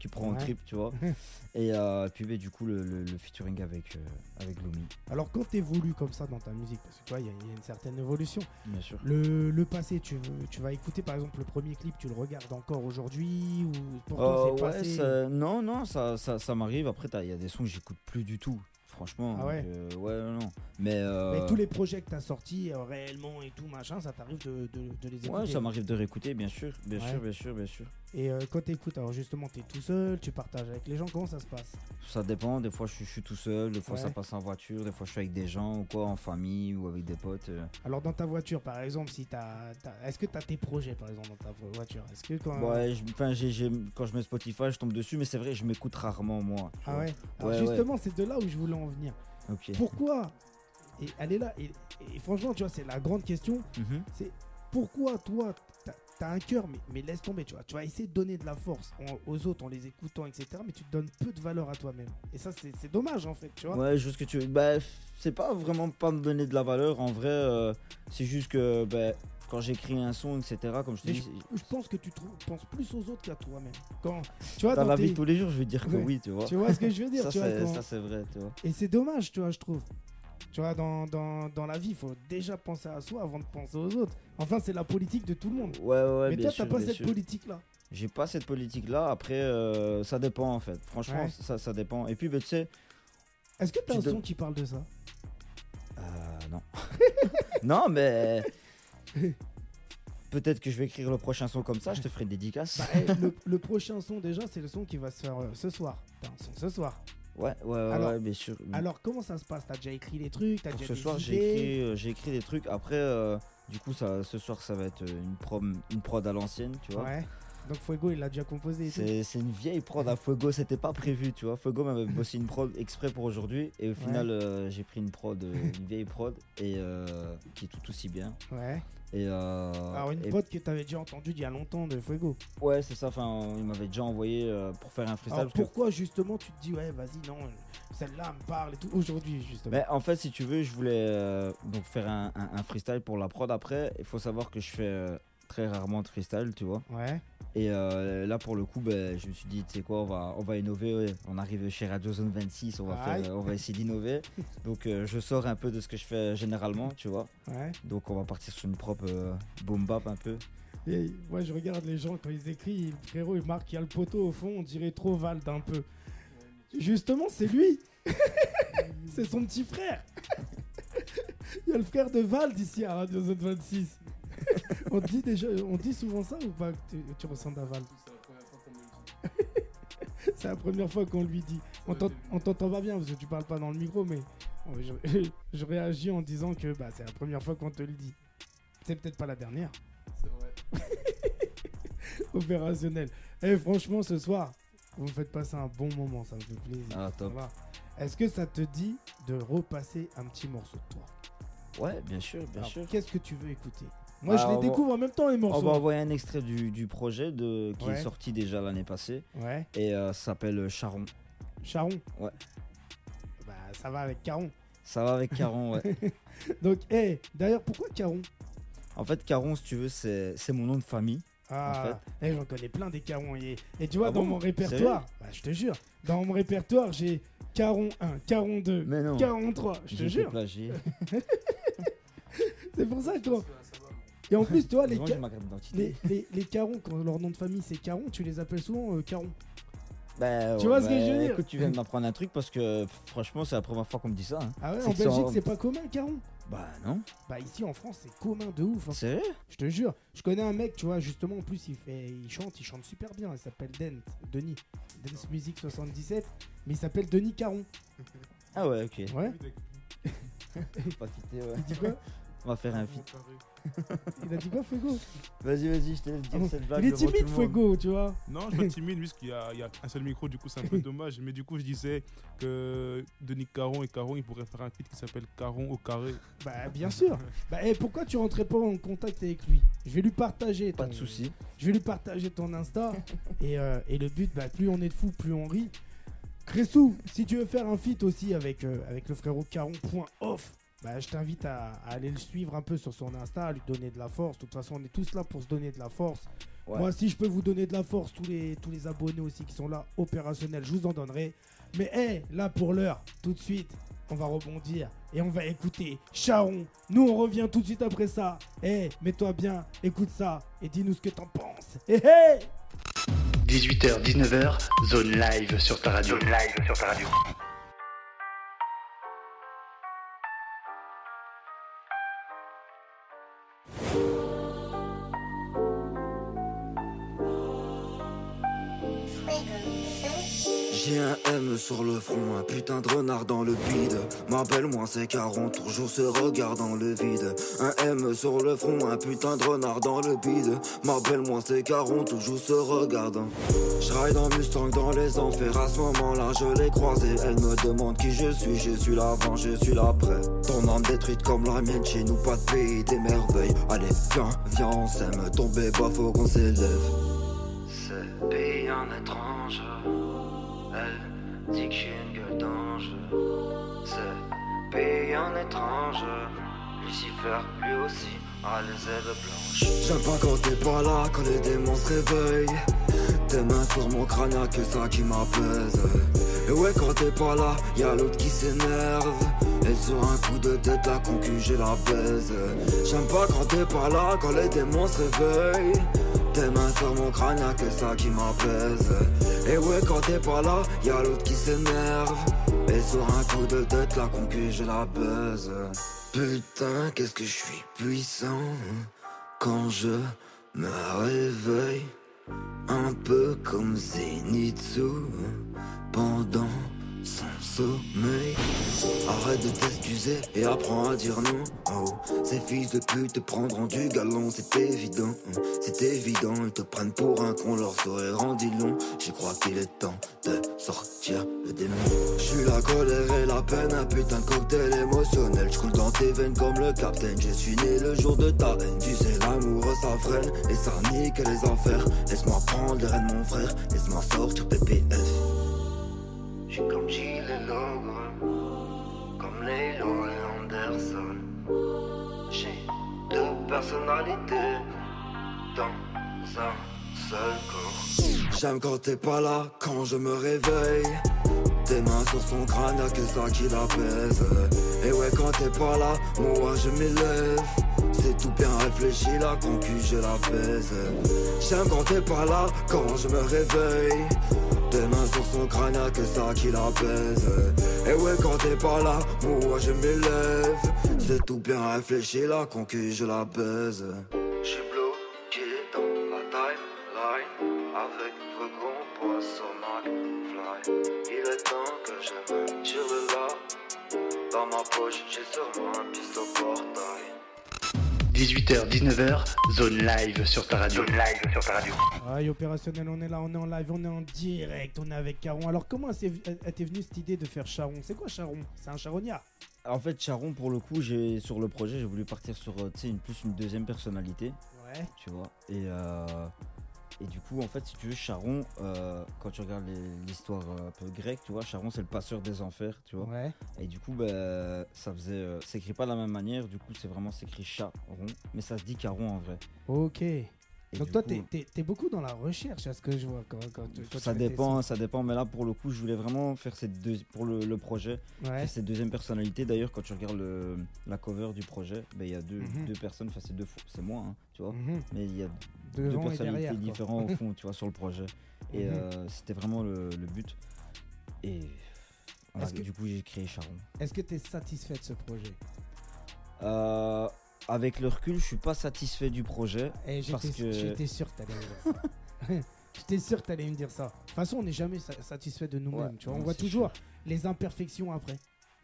qui prend en
Ouais.
trip, tu vois. *laughs* et euh, puis, ben, du coup, le, le- le featuring avec, euh, avec Gloomy,
Alors quand t'évolues comme ça dans ta musique, parce que tu vois, il y, a- il y a une certaine évolution.
bien sûr.
Le, le passé, tu, veux- tu vas écouter par exemple le premier clip, tu le regardes encore aujourd'hui ou pour
Euh,
toi
ouais,
passé
ça- non, non, ça, ça, ça m'arrive. Après, t'as- il y a des sons que j'écoute plus du tout, franchement.
Ah ouais
donc, euh, ouais, non, non. Mais, euh,
Mais tous les projets que t'as sortis euh, réellement et tout machin, ça t'arrive de, de, de les écouter.
Ouais, ça m'arrive de réécouter, bien sûr, bien
Ouais.
sûr, bien sûr, bien sûr.
Et quand t'écoutes, alors justement t'es tout seul, tu partages avec les gens, comment ça se passe?
Ça dépend, des fois je suis, je suis tout seul, des fois ça passe en voiture, des fois je suis avec des gens ou quoi, en famille ou avec des potes.
Alors dans ta voiture par exemple, si t'as, t'as- est-ce que t'as tes projets par exemple dans ta vo- voiture? Est-ce que quand
Ouais, je- enfin, j'ai- j'ai- quand je mets Spotify, je tombe dessus, mais c'est vrai, je m'écoute rarement moi.
Ah
vois.
ouais. Alors
Ouais,
justement, c'est de là où je voulais en venir. Pourquoi Et elle est là. Et, et franchement, tu vois, c'est la grande question.
Mhm.
Pourquoi toi, t'as- t'as un cœur, mais, mais laisse tomber, tu vois. Tu vas essayer de donner de la force en- aux autres en les écoutant, etc. Mais tu te donnes peu de valeur à toi-même. Et ça, c'est c'est dommage en fait, tu vois.
Ouais, juste que tu. Bah, c'est pas vraiment pas me donner de la valeur. En vrai, euh, c'est juste que bah, quand j'écris un son, etc., comme je te dis,
je, je pense que tu penses plus aux autres qu'à toi-même. Quand tu vois,
dans la
tes-
vie de tous les jours, je vais dire que
Ouais.
oui, tu vois.
tu vois ce que je veux dire, *laughs*
ça, c'est-
quand-
vrai, tu vois.
Et c'est dommage, tu vois, je trouve. Tu vois, dans, dans, dans la vie, il faut déjà penser à soi avant de penser aux autres. Enfin, c'est la politique de tout le monde.
Ouais, ouais,
Mais
bien
toi, t'as pas cette politique-là.
J'ai pas cette politique-là. Après, euh, ça dépend en fait. Franchement,
Ouais.
ça, ça dépend. Et puis, bah, tu sais,
Est-ce que t'as un son qui parle de ça?
Euh, non. *laughs* non, mais. *laughs* Peut-être que je vais écrire le prochain son comme ça, je te ferai une dédicace.
Bah, eh, le, le prochain son, déjà, c'est le son qui va se faire euh, ce soir. T'as un son ce soir.
Ouais, ouais, ouais,
Alors-
ouais, bien sûr.
Alors, comment ça se passe? T'as déjà écrit les trucs? T'as
Pour
déjà
ce soir, j'ai
idées?
écrit, euh, j'ai écrit des trucs. Après, euh, du coup, ça, ce soir, ça va être une, prom, une prod à l'ancienne, tu vois.
Ouais. Donc, Fuego, il l'a déjà composé.
C'est une vieille prod à Fuego, c'était pas prévu, tu vois. Fuego m'avait bossé une prod exprès pour aujourd'hui, et au final, euh, j'ai pris une prod, euh, une vieille prod, et euh, qui est tout aussi bien.
Ouais.
Et euh,
Alors, une
et-
pote que t'avais déjà entendue il y a longtemps de Fuego.
Ouais, c'est ça. Enfin, il m'avait déjà envoyé euh, pour faire un freestyle.
Alors,
que-
pourquoi justement tu te dis, ouais, vas-y, non, celle-là me parle et tout, aujourd'hui, justement?
Mais en fait, si tu veux, je voulais euh, donc faire un, un- un freestyle pour la prod. Après, il faut savoir que je fais très rarement de freestyle, tu vois.
Ouais.
Et euh, là, pour le coup, ben, je me suis dit, tu sais quoi, on va, on va innover. ouais. On arrive chez Radio Zone 26, on va,
Aïe.
faire, euh, on va essayer d'innover. *laughs* donc, euh, je sors un peu de ce que je fais généralement, tu vois.
Ouais.
Donc, on va partir sur une propre euh, boom bap un peu.
Et moi, je regarde les gens quand ils écrivent, frérot, il marque, il y a le poteau au fond, on dirait trop Vald un peu. Justement, c'est lui *laughs* C'est son petit frère *laughs* Il y a le frère de Vald ici à Radio Zone 26. On, dit déjà, on dit souvent ça ou pas que tu, tu ressembles à Vald C'est la première fois qu'on lui dit. On t'ent- on t'entend pas bien parce que tu parles pas dans le micro, mais bon, je, *laughs* je réagis en disant que bah, c'est la première fois qu'on te le dit. C'est peut-être pas la dernière.
C'est vrai. *laughs*
Opérationnel. Et franchement, ce soir, vous me faites passer un bon moment, ça me fait plaisir.
Ah, top.
Voilà. Est-ce que ça te dit de repasser un petit morceau de toi?
Ouais, bien sûr, bien
Alors,
sûr.
Qu'est-ce que tu veux écouter? Moi,
Bah,
je
on
les
va-
découvre en même temps, les
On
morceaux.
va envoyer un extrait du, du projet de, qui
Ouais.
est sorti déjà l'année passée.
Ouais.
Et euh, ça s'appelle Charon.
Charon
Ouais.
Bah, ça va avec Caron.
Ça va avec Caron, ouais. *laughs*
Donc, hé, d'ailleurs, pourquoi Caron?
En fait, Caron, si tu veux, c'est mon nom de famille.
Ah, eh, j'en connais plein des Carons. Et, et tu vois,
Ah
dans
bon?
mon répertoire, bah, je te jure, dans mon répertoire, j'ai Caron 1, Caron 2,
Mais non.
Caron 3, je te jure. *laughs* *laughs* C'est pour ça que. Et en plus, tu vois, *laughs* les, ca- les, les, les Carons, quand leur nom de famille c'est Caron, tu les appelles souvent euh, Caron.
Bah,
Tu
ouais,
vois ce que
bah,
je veux dire
Écoute, tu viens de m'apprendre un truc parce que franchement, c'est la première fois qu'on me dit ça. hein.
Ah ouais,
C'est
en
que c'est en-
Belgique, c'est pas commun, Caron
Bah non.
Bah, ici en France, c'est commun de ouf. hein.
Sérieux
Je te jure, je connais un mec, tu vois, justement, en plus, il fait, il chante, il chante super bien. Il s'appelle Den, Denis, Dance Music 77, mais il s'appelle Denis Caron.
Ah ouais, ok.
Ouais. *laughs*
Pas quitter, ouais.
Il dit quoi? *laughs*
On va faire un feat. *laughs*
Il a dit quoi, Fuego
Vas-y, vas-y, je te laisse
Ah
dire
bon,
cette blague.
Il est timide. Fuego, tu vois.
Non, je suis pas timide puisqu'il y a, il y a un seul micro, du coup c'est un peu *laughs* dommage. Mais du coup, je disais que Denis Caron et Caron, ils pourraient faire un feat qui s'appelle Caron au carré.
Bah, bien sûr. Bah, et pourquoi tu rentrais pas en contact avec lui? Je vais lui partager.
Pas
ton-
de soucis.
Je vais lui partager ton Insta. *laughs* et, euh, et le but, bah, plus on est de fous, plus on rit. Cressou, si tu veux faire un feat aussi avec, euh, avec le frérot Caron.off, bah, je t'invite à, à aller le suivre un peu sur son Insta, à lui donner de la force. De toute façon, on est tous là pour se donner de la force.
Ouais.
Moi, si je peux vous donner de la force, tous les, tous les abonnés aussi qui sont là, opérationnels, je vous en donnerai. Mais hé, là pour l'heure, tout de suite, on va rebondir et on va écouter Charon. Nous, on revient tout de suite après ça. Hé, mets-toi bien, écoute ça et dis-nous ce que t'en penses. Hé hé
18h, 19h, zone live sur ta radio. Zone live sur ta radio.
M sur le front, un putain de renard dans le bide. M'appelle-moi c'est Caron, toujours ce regard dans le vide. Un M sur le front, un putain de renard dans le bide. M'appelle-moi c'est Caron, toujours ce regard. J'raille dans Mustang dans les enfers, à ce moment-là je l'ai croisée. Elle me demande qui je suis, je suis l'avant, je suis l'après. Ton âme détruite comme la mienne, chez nous pas de pays des merveilles. Allez, viens, viens, on s'aime, tomber bas, faut qu'on s'élève. C'est pays en étrange. Elle dit que j'ai une gueule d'ange. C'est pays en étrange. Lucifer, lui aussi, a les ailes blanches. J'aime pas quand t'es pas là, quand les démons se réveillent. Tes mains sur mon crâne, y'a que ça qui m'apaise. Et ouais, quand t'es pas là, y'a l'autre qui s'énerve. Et sur un coup de tête, la concu, j'ai la baise. J'aime pas quand t'es pas là, quand les démons se réveillent. Tes mains sur mon crâne, y'a que ça qui m'apaise. Et ouais, quand t'es pas là, y'a l'autre qui s'énerve. Et sur un coup de tête, la concu, je la baise. Putain, qu'est-ce que je suis puissant quand je me réveille. Un peu comme Zenitsu pendant son sommeil. Arrête de t'excuser et apprends à dire non. Oh, ces fils de pute te prendront du galon, c'est évident. C'est évident, ils te prennent pour un con, leur sourire rendu long. Je crois qu'il est temps de sortir le démon. Je suis la colère et la peine, un putain de cocktail émotionnel. Je coule dans tes veines comme le capitaine. Je suis né le jour de ta haine. Tu sais, l'amour ça freine et ça nique les enfers. Laisse-moi prendre les rênes, mon frère. Laisse-moi sortir PPF. Suis comme Gilles Logre, comme Lélo et Anderson. J'ai deux personnalités dans un seul corps. J'aime quand t'es pas là, quand je me réveille. Tes mains sur son crâne, y'a que ça qui l'apaise. Et ouais, quand t'es pas là, moi je m'élève. C'est tout bien réfléchi, la concu, je la baise. J'aime quand t'es pas là, quand je me réveille. Tes mains sur son crâne, a que ça qui la pèse. Et ouais, quand t'es pas là, moi je m'élève. C'est tout bien réfléchi, la concu, je la baise. J'suis bloqué dans la timeline avec le grand poisson McFly. Il est temps que je me tire là. Dans ma poche, j'ai sûrement un pistolet portable.
18h, 19h, zone live sur ta radio. Zone live sur ta radio.
Aïe, opérationnel, on est là, on est en live, on est en direct, on est avec Caron. Alors, comment elle t'est venue cette idée de faire Charon? C'est quoi Charon? C'est un charognard
En fait, Charon, pour le coup, j'ai sur le projet, j'ai voulu partir sur euh, tu sais, une, plus une deuxième personnalité.
Ouais.
Tu vois? Et, euh, et du coup, en fait, si tu veux, Charon, euh, quand tu regardes l'histoire euh, un peu grecque, tu vois, Charon, c'est le passeur des enfers, tu vois.
Ouais.
Et du coup, bah, ça faisait. euh, c'est écrit pas de la même manière, du coup, c'est vraiment c'est écrit Charon, mais ça se dit Caron en vrai.
Ok.
Et
Donc, toi, t'es t'es beaucoup dans la recherche, à ce que je vois. Quand, quand, tu- quand
ça
tu
dépend, ça dépend, mais là pour le coup, je voulais vraiment faire cette deux, pour le, le projet,
Ouais.
cette deuxième personnalité. D'ailleurs, quand tu regardes le, la cover du projet, ben, il y a deux,
Mhm.
deux personnes, enfin c'est deux, c'est moi, hein, tu vois,
Mhm.
mais il y a
Devant
deux personnalités
derrière,
différentes au fond, *laughs* tu vois, sur le projet. Et
Mhm.
euh, c'était vraiment le, le but. Et voilà,
que-
du coup, j'ai créé Charon.
Est-ce que tu es satisfait de ce projet?
Euh, avec le recul, je suis pas satisfait du projet.
Eh,
parce que...
j'étais sûr que t'allais me dire ça. *laughs* J'étais sûr que t'allais me dire ça. De toute façon, on n'est jamais sa- satisfait de nous-mêmes.
Ouais,
tu vois, on
non,
voit toujours les imperfections après.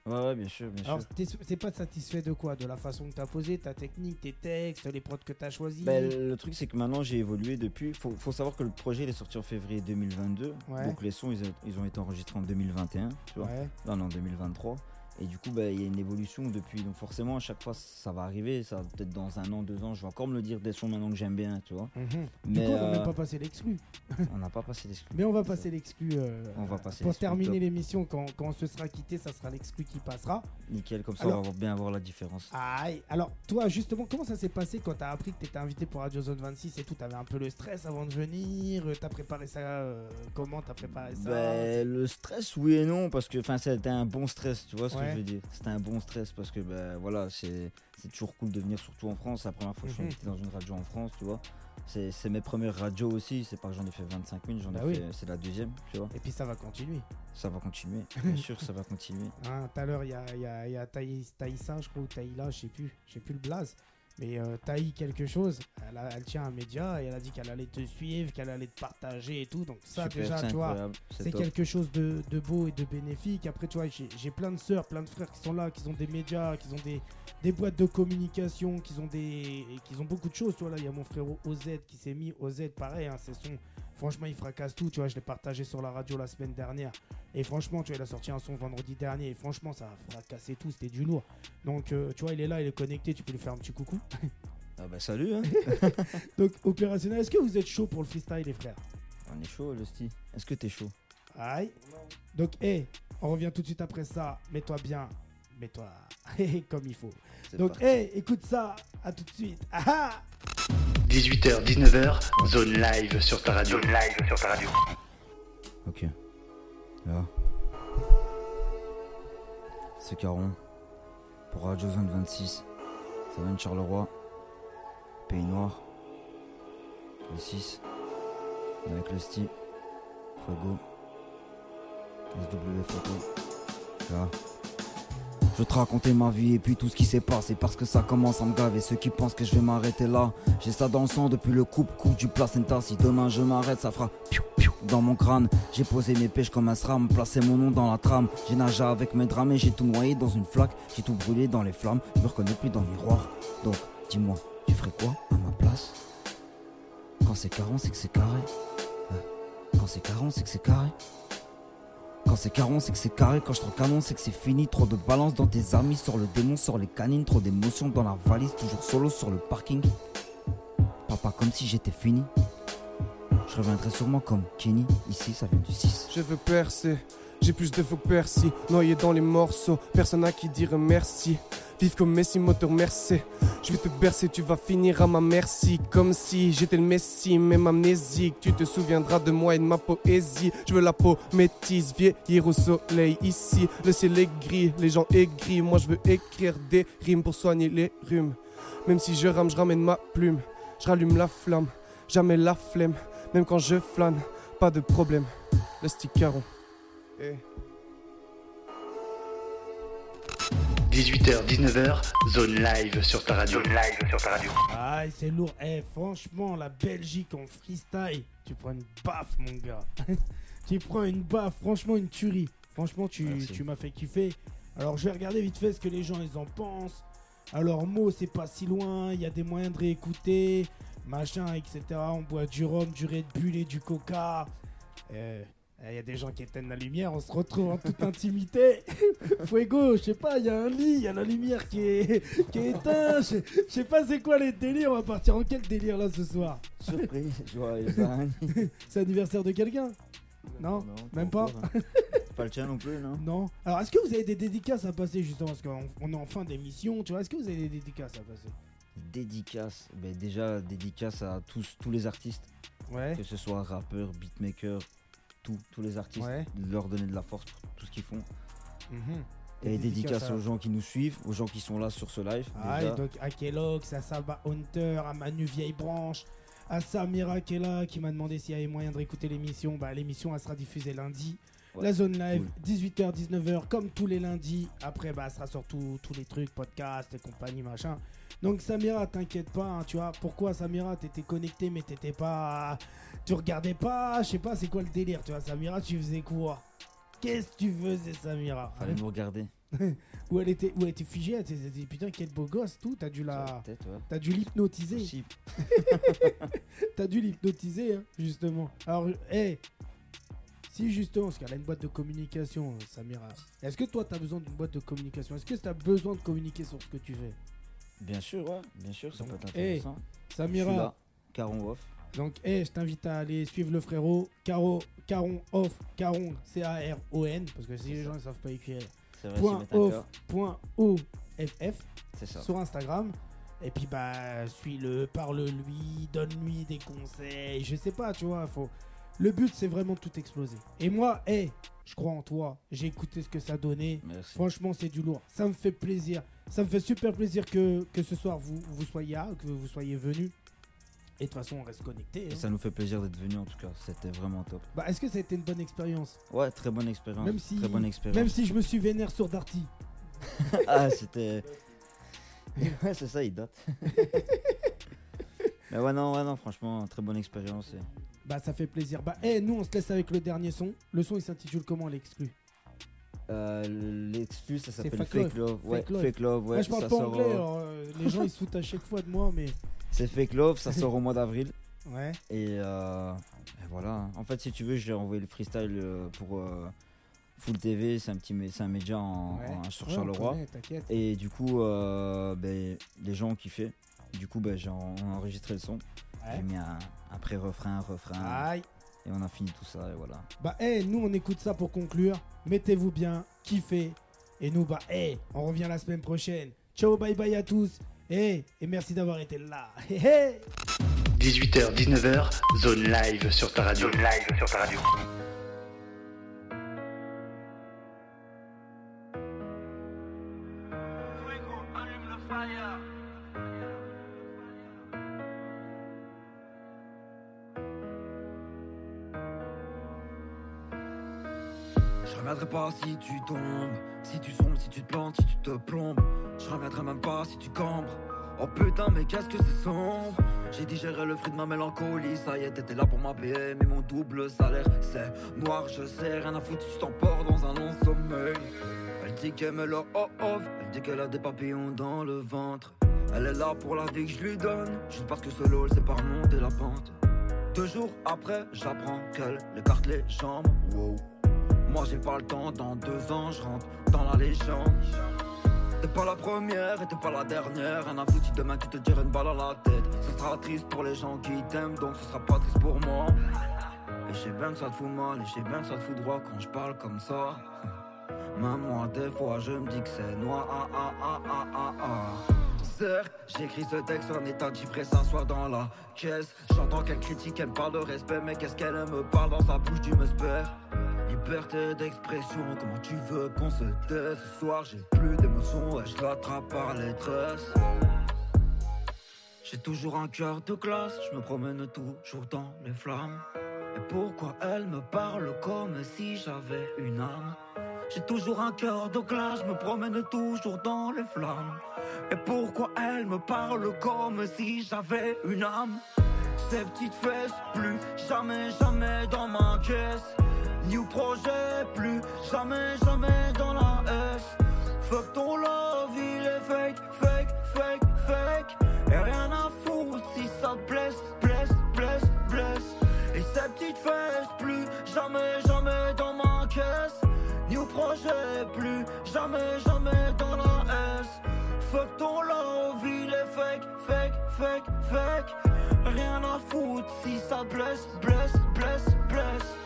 Ouais, ouais, bien sûr, bien
Alors,
sûr.
t'es t'es pas satisfait de quoi? De la façon que t'as posé, ta technique, tes textes, les prods que t'as choisis?
Ben, le truc, c'est que maintenant j'ai évolué depuis. Faut, faut savoir que le projet il est sorti en février 2022.
Ouais.
Donc les sons ils, ont- ils ont été enregistrés en 2021. Tu vois.
Ouais.
Là on est en 2023. Et du coup, ben, il y a une évolution depuis. Donc forcément, à chaque fois, ça va arriver. Ça peut-être dans un an, deux ans. Je vais encore me le dire des sons maintenant que j'aime bien. Tu vois.
Mhm.
Mais
coup, on n'a
euh,
pas passé l'exclu. *laughs*
on n'a pas passé l'exclu.
Mais on va passer l'exclu. euh,
On va passer
Pour terminer l'émission, quand, quand on se sera quitté, ça sera l'exclu qui passera.
Nickel, comme ça
Alors-
on va bien voir la différence.
Aïe. Alors, toi, justement, comment ça s'est passé quand t'as appris que t'étais invité pour Radio Zone 26 et tout? T'avais un peu le stress avant de venir? T'as préparé ça euh, Comment t'as préparé ça?
Ben, le stress, oui et non, parce que enfin, c'était un bon stress, tu vois
Ouais.
que je veux dire. C'était un bon stress parce que ben, voilà, c'est c'est toujours cool de venir, surtout en France. C'est la première fois que je suis
Mhm.
invité dans une radio en France, tu vois. C'est c'est mes premières radios aussi, c'est pas que j'en ai fait 25 000, j'en ai
Bah oui.
fait, c'est la deuxième, tu vois.
Et puis ça va continuer.
Ça va continuer, bien sûr, ça va *laughs* continuer.
Hein, Tout à l'heure, il y a, y a, il y a Taï- Taïssa, je crois, ou Taïla, je sais plus. Je sais plus le blaze. Mais euh, Taï quelque chose, elle, a- elle tient un média et elle a dit qu'elle allait te suivre, qu'elle allait te partager et tout. Donc ça
Super,
déjà, tu vois,
c'est
quelque chose de, de beau et de bénéfique. Après, tu vois, j'ai plein de sœurs, plein de frères qui sont là, qui ont des médias, qui ont des, des boîtes de communication, qui ont des, qui ont beaucoup de choses. Tu vois, là, il y a mon frérot OZ qui s'est mis OZ, pareil, hein, c'est son. Franchement, il fracasse tout. Tu vois, je l'ai partagé sur la radio la semaine dernière. Et franchement, tu vois, il a sorti un son vendredi dernier. Et franchement, ça a fracassé tout. C'était du lourd. Donc, euh, tu vois, il est là, il est connecté. Tu peux lui faire un petit coucou.
Ah bah salut, hein. *laughs*
Donc, opérationnel, est-ce que vous êtes chaud pour le freestyle, les frères?
On est chaud, le style. Est-ce que t'es chaud?
Aïe. Donc, hé, on revient tout de suite après ça. Mets-toi bien. Mets-toi *laughs* comme il faut. Donc, hé, écoute ça. À tout de suite. Ah ah
18h, 19h, zone live sur ta radio. Zone live sur ta radio.
Ok. Là. C'est Caron. Pour Radio Zone 26. Ça vient de Charleroi. Pays Noir. Le 6. Avec le style. Fuego. SW photo. Là. Je te raconter ma vie et puis tout ce qui s'est passé parce que ça commence à me gaver. Ceux qui pensent que je vais m'arrêter là, j'ai ça dans le sang depuis le coupe-coupe du placenta. Si demain je m'arrête, ça fera piou piou dans mon crâne. J'ai posé mes pêches comme un sram, placé mon nom dans la trame. J'ai nagé avec mes drames et j'ai tout noyé dans une flaque. J'ai tout brûlé dans les flammes, je me reconnais plus dans le miroir. Donc, dis-moi, tu ferais quoi à ma place? Quand c'est carré, c'est que c'est carré. Ouais. Quand c'est carré, c'est que c'est carré. Quand c'est caron, c'est que c'est carré. Quand je te canon, c'est que c'est fini. Trop de balance dans tes amis, sur le démon, sur les canines. Trop d'émotions dans la valise, toujours solo sur le parking. Papa, comme si j'étais fini. Je reviendrai sûrement comme Kenny. Ici, ça vient du 6.
Je veux percer, j'ai plus de faux persil, noyé dans les morceaux, personne à qui dire merci. Vive comme Messi, moteur Mercé. Je vais te bercer, tu vas finir à ma merci. Comme si j'étais le Messi, même amnésique. Tu te souviendras de moi et de ma poésie. Je veux la peau métisse, vieillir au soleil ici. Le ciel est gris, les gens aigris. Moi je veux écrire des rimes pour soigner les rhumes. Même si je rame, je ramène ma plume. Je rallume la flamme, jamais la flemme. Même quand je flâne, pas de problème. Le sticaron. Eh.
18h, 19h, zone live sur ta radio. Zone live sur ta radio.
Aïe, c'est lourd. Eh, franchement, la Belgique en freestyle, tu prends une baffe, mon gars. *laughs* tu prends une baffe, franchement, une tuerie. Franchement, tu, tu m'as fait kiffer. Alors je vais regarder vite fait ce que les gens ils en pensent. Alors Mo c'est pas si loin, il y a des moyens de réécouter, machin, etc. On boit du rhum, du Red Bull et du Coca. Euh, Il y a des gens qui éteignent la lumière, on se retrouve en toute intimité. *laughs* Fuego, je sais pas, il y a un lit, il y a la lumière qui est, qui est éteinte. Je sais pas c'est quoi les délires, on va partir en quel délire là ce soir?
Surprise, *laughs* anniversaire. *laughs*
C'est l'anniversaire de quelqu'un? Non, Même pas?
hein. Pas le tien non plus, non?
Non. Alors, est-ce que vous avez des dédicaces à passer justement? Parce qu'on on est en fin d'émission, tu vois. Est-ce que vous avez des dédicaces à passer?
Dédicace, ben déjà dédicace à tous, tous les artistes,
Ouais.
que ce soit rappeurs, beatmakers, tous, tous les artistes,
Ouais.
de leur donner de la force pour tout ce qu'ils font.
Mhm.
Et
Dédicace
aux gens qui nous suivent, aux gens qui sont là sur ce live.
Ah,
déjà.
et donc à Kellogg's, à Saba Hunter, à Manu Vieille Branche, à Samira qui est là, qui m'a demandé s'il y avait moyen de réécouter l'émission. Bah, l'émission, elle sera diffusée lundi.
Ouais,
La zone live, 18h, 19h, comme tous les lundis. Après, bah, elle sera sur tout- tous les trucs, podcasts et compagnie, machin. Donc, Samira, t'inquiète pas, hein, tu vois. Pourquoi, Samira, t'étais connecté, mais t'étais pas. Tu regardais pas, je sais pas, c'est quoi le délire, tu vois. Samira, tu faisais quoi? Qu'est-ce que tu faisais, Samira?
Fallait nous regarder. *laughs*
Où elle était, où elle était figée, elle s'est dit putain quel beau gosse tout, t'as dû la,
ouais.
t'as dû l'hypnotiser, *laughs* t'as dû l'hypnotiser hein, justement. Alors, hé, si justement, parce qu'elle a une boîte de communication, Samira. Est-ce que toi t'as besoin d'une boîte de communication? Est-ce que t'as besoin de communiquer sur ce que tu fais?
Bien sûr, ouais, bien sûr, ça peut être
hey,
intéressant. Suis
Samira.
Caron off.
Donc, hé, je t'invite à aller suivre le frérot Caro, Caron off, Caron, C-A-R-O-N, parce que si les gens ne savent pas écrire, point off, point O-F-F.
C'est ça.
sur Instagram. Et puis bah suis-le, parle-lui, donne-lui des conseils, je sais pas, tu vois, faut. Le but c'est vraiment tout exploser. Et moi, hé, je crois en toi. J'ai écouté ce que ça donnait.
Merci.
Franchement, c'est du lourd. Ça me fait plaisir. Ça me fait super plaisir que, que ce soir vous, vous soyez là, que vous soyez venus. Et de toute façon, on reste connectés.
Et
hein.
ça nous fait plaisir d'être venus en tout cas, c'était vraiment top.
Bah, est-ce que ça a été une bonne expérience?
Ouais, très bonne expérience.
Même si,
Très bonne expérience.
même si je me suis vénère sur Darty. *laughs*
ah, c'était. *laughs* ouais, c'est ça, il date. *laughs* Mais ouais, non, ouais, non, franchement, très bonne expérience. et-
Bah, ça fait plaisir. Bah, hé, nous, on se laisse avec le dernier son. Le son, il s'intitule comment l'exclu?
Euh, L'exclu, ça s'appelle
Fake
Fake,
Love.
Ouais,
Fake Love.
Fake Love, ouais.
Je parle
ça
pas
sort,
anglais, alors, euh, les gens ils se foutent à chaque fois de moi, mais. *laughs*
C'est Fake Love, ça sort au mois d'avril.
Ouais.
Et, euh, et voilà. En fait, si tu veux, j'ai envoyé le freestyle euh, pour euh, Full TV. C'est un petit, c'est un média en,
Ouais.
en- sur Charleroi.
connaît.
Et du coup, ben, les gens ont kiffé. Du coup, ben, j'ai enregistré le son. J'ai mis un, un pré-refrain, un refrain.
Aïe.
Et on a fini tout ça. Et voilà.
Bah, hé, nous, on écoute ça pour conclure. Mettez-vous bien, kiffez. Et nous, bah, hé, on revient la semaine prochaine. Ciao, bye bye à tous. Hé, et merci d'avoir été là. Hé, hé.
18h, 19h, zone live sur ta radio. Zone live sur ta radio.
Si tu tombes, si tu sombres, si tu te plantes, si tu te plombes. Je reviendrai même pas si tu cambres. Oh putain, mais qu'est-ce que c'est sombre. J'ai digéré le fruit de ma mélancolie. Ça y est, t'étais là pour m'appeler, mais mon double salaire, c'est noir. Je sais, rien à foutre tu t'emportes dans un long sommeil. Elle dit qu'elle me l'a off, elle dit qu'elle a des papillons dans le ventre. Elle est là pour la vie que je lui donne, juste parce que ce lol c'est pas remonter la pente. Deux jours après, j'apprends qu'elle écarte les jambes. Wow. Moi j'ai pas le temps, dans deux ans je rentre dans la légende. T'es pas la première et t'es pas la dernière. Foutre si demain tu te tires une balle à la tête. Ce sera triste pour les gens qui t'aiment, donc ce sera pas triste pour moi. Et je sais bien que ça te fout mal, et je sais bien que ça te fout droit quand je parle comme ça. Même moi, des fois, je me dis que c'est noir. Ah, ah, ah, ah, ah, ah. Certes, j'écris ce texte en état d'ivresse s'asseoir dans la caisse. J'entends qu'elle critique, elle me parle de respect, mais qu'est-ce qu'elle me parle dans sa bouche, tu m'espères. Liberté d'expression, comment tu veux qu'on se taise Ce soir? J'ai plus d'émotions et je l'attrape par les tresses. J'ai toujours un cœur de glace, je me promène toujours dans les flammes. Et pourquoi elle me parle comme si j'avais une âme? J'ai toujours un cœur de glace, je me promène toujours dans les flammes. Et pourquoi elle me parle comme si j'avais une âme? Ces petites fesses, plus jamais, jamais dans ma caisse New projet, plus jamais, jamais dans la S. Fuck ton love, il est fake, fake, fake, fake. Et rien à foutre si ça blesse, blesse, blesse, blesse. Et ces petites fesses, plus jamais, jamais dans ma caisse. Au projet, plus jamais, jamais dans la S. Fuck ton love, il est fake, fake, fake, fake. Rien à foutre si ça blesse, blesse, blesse, blesse.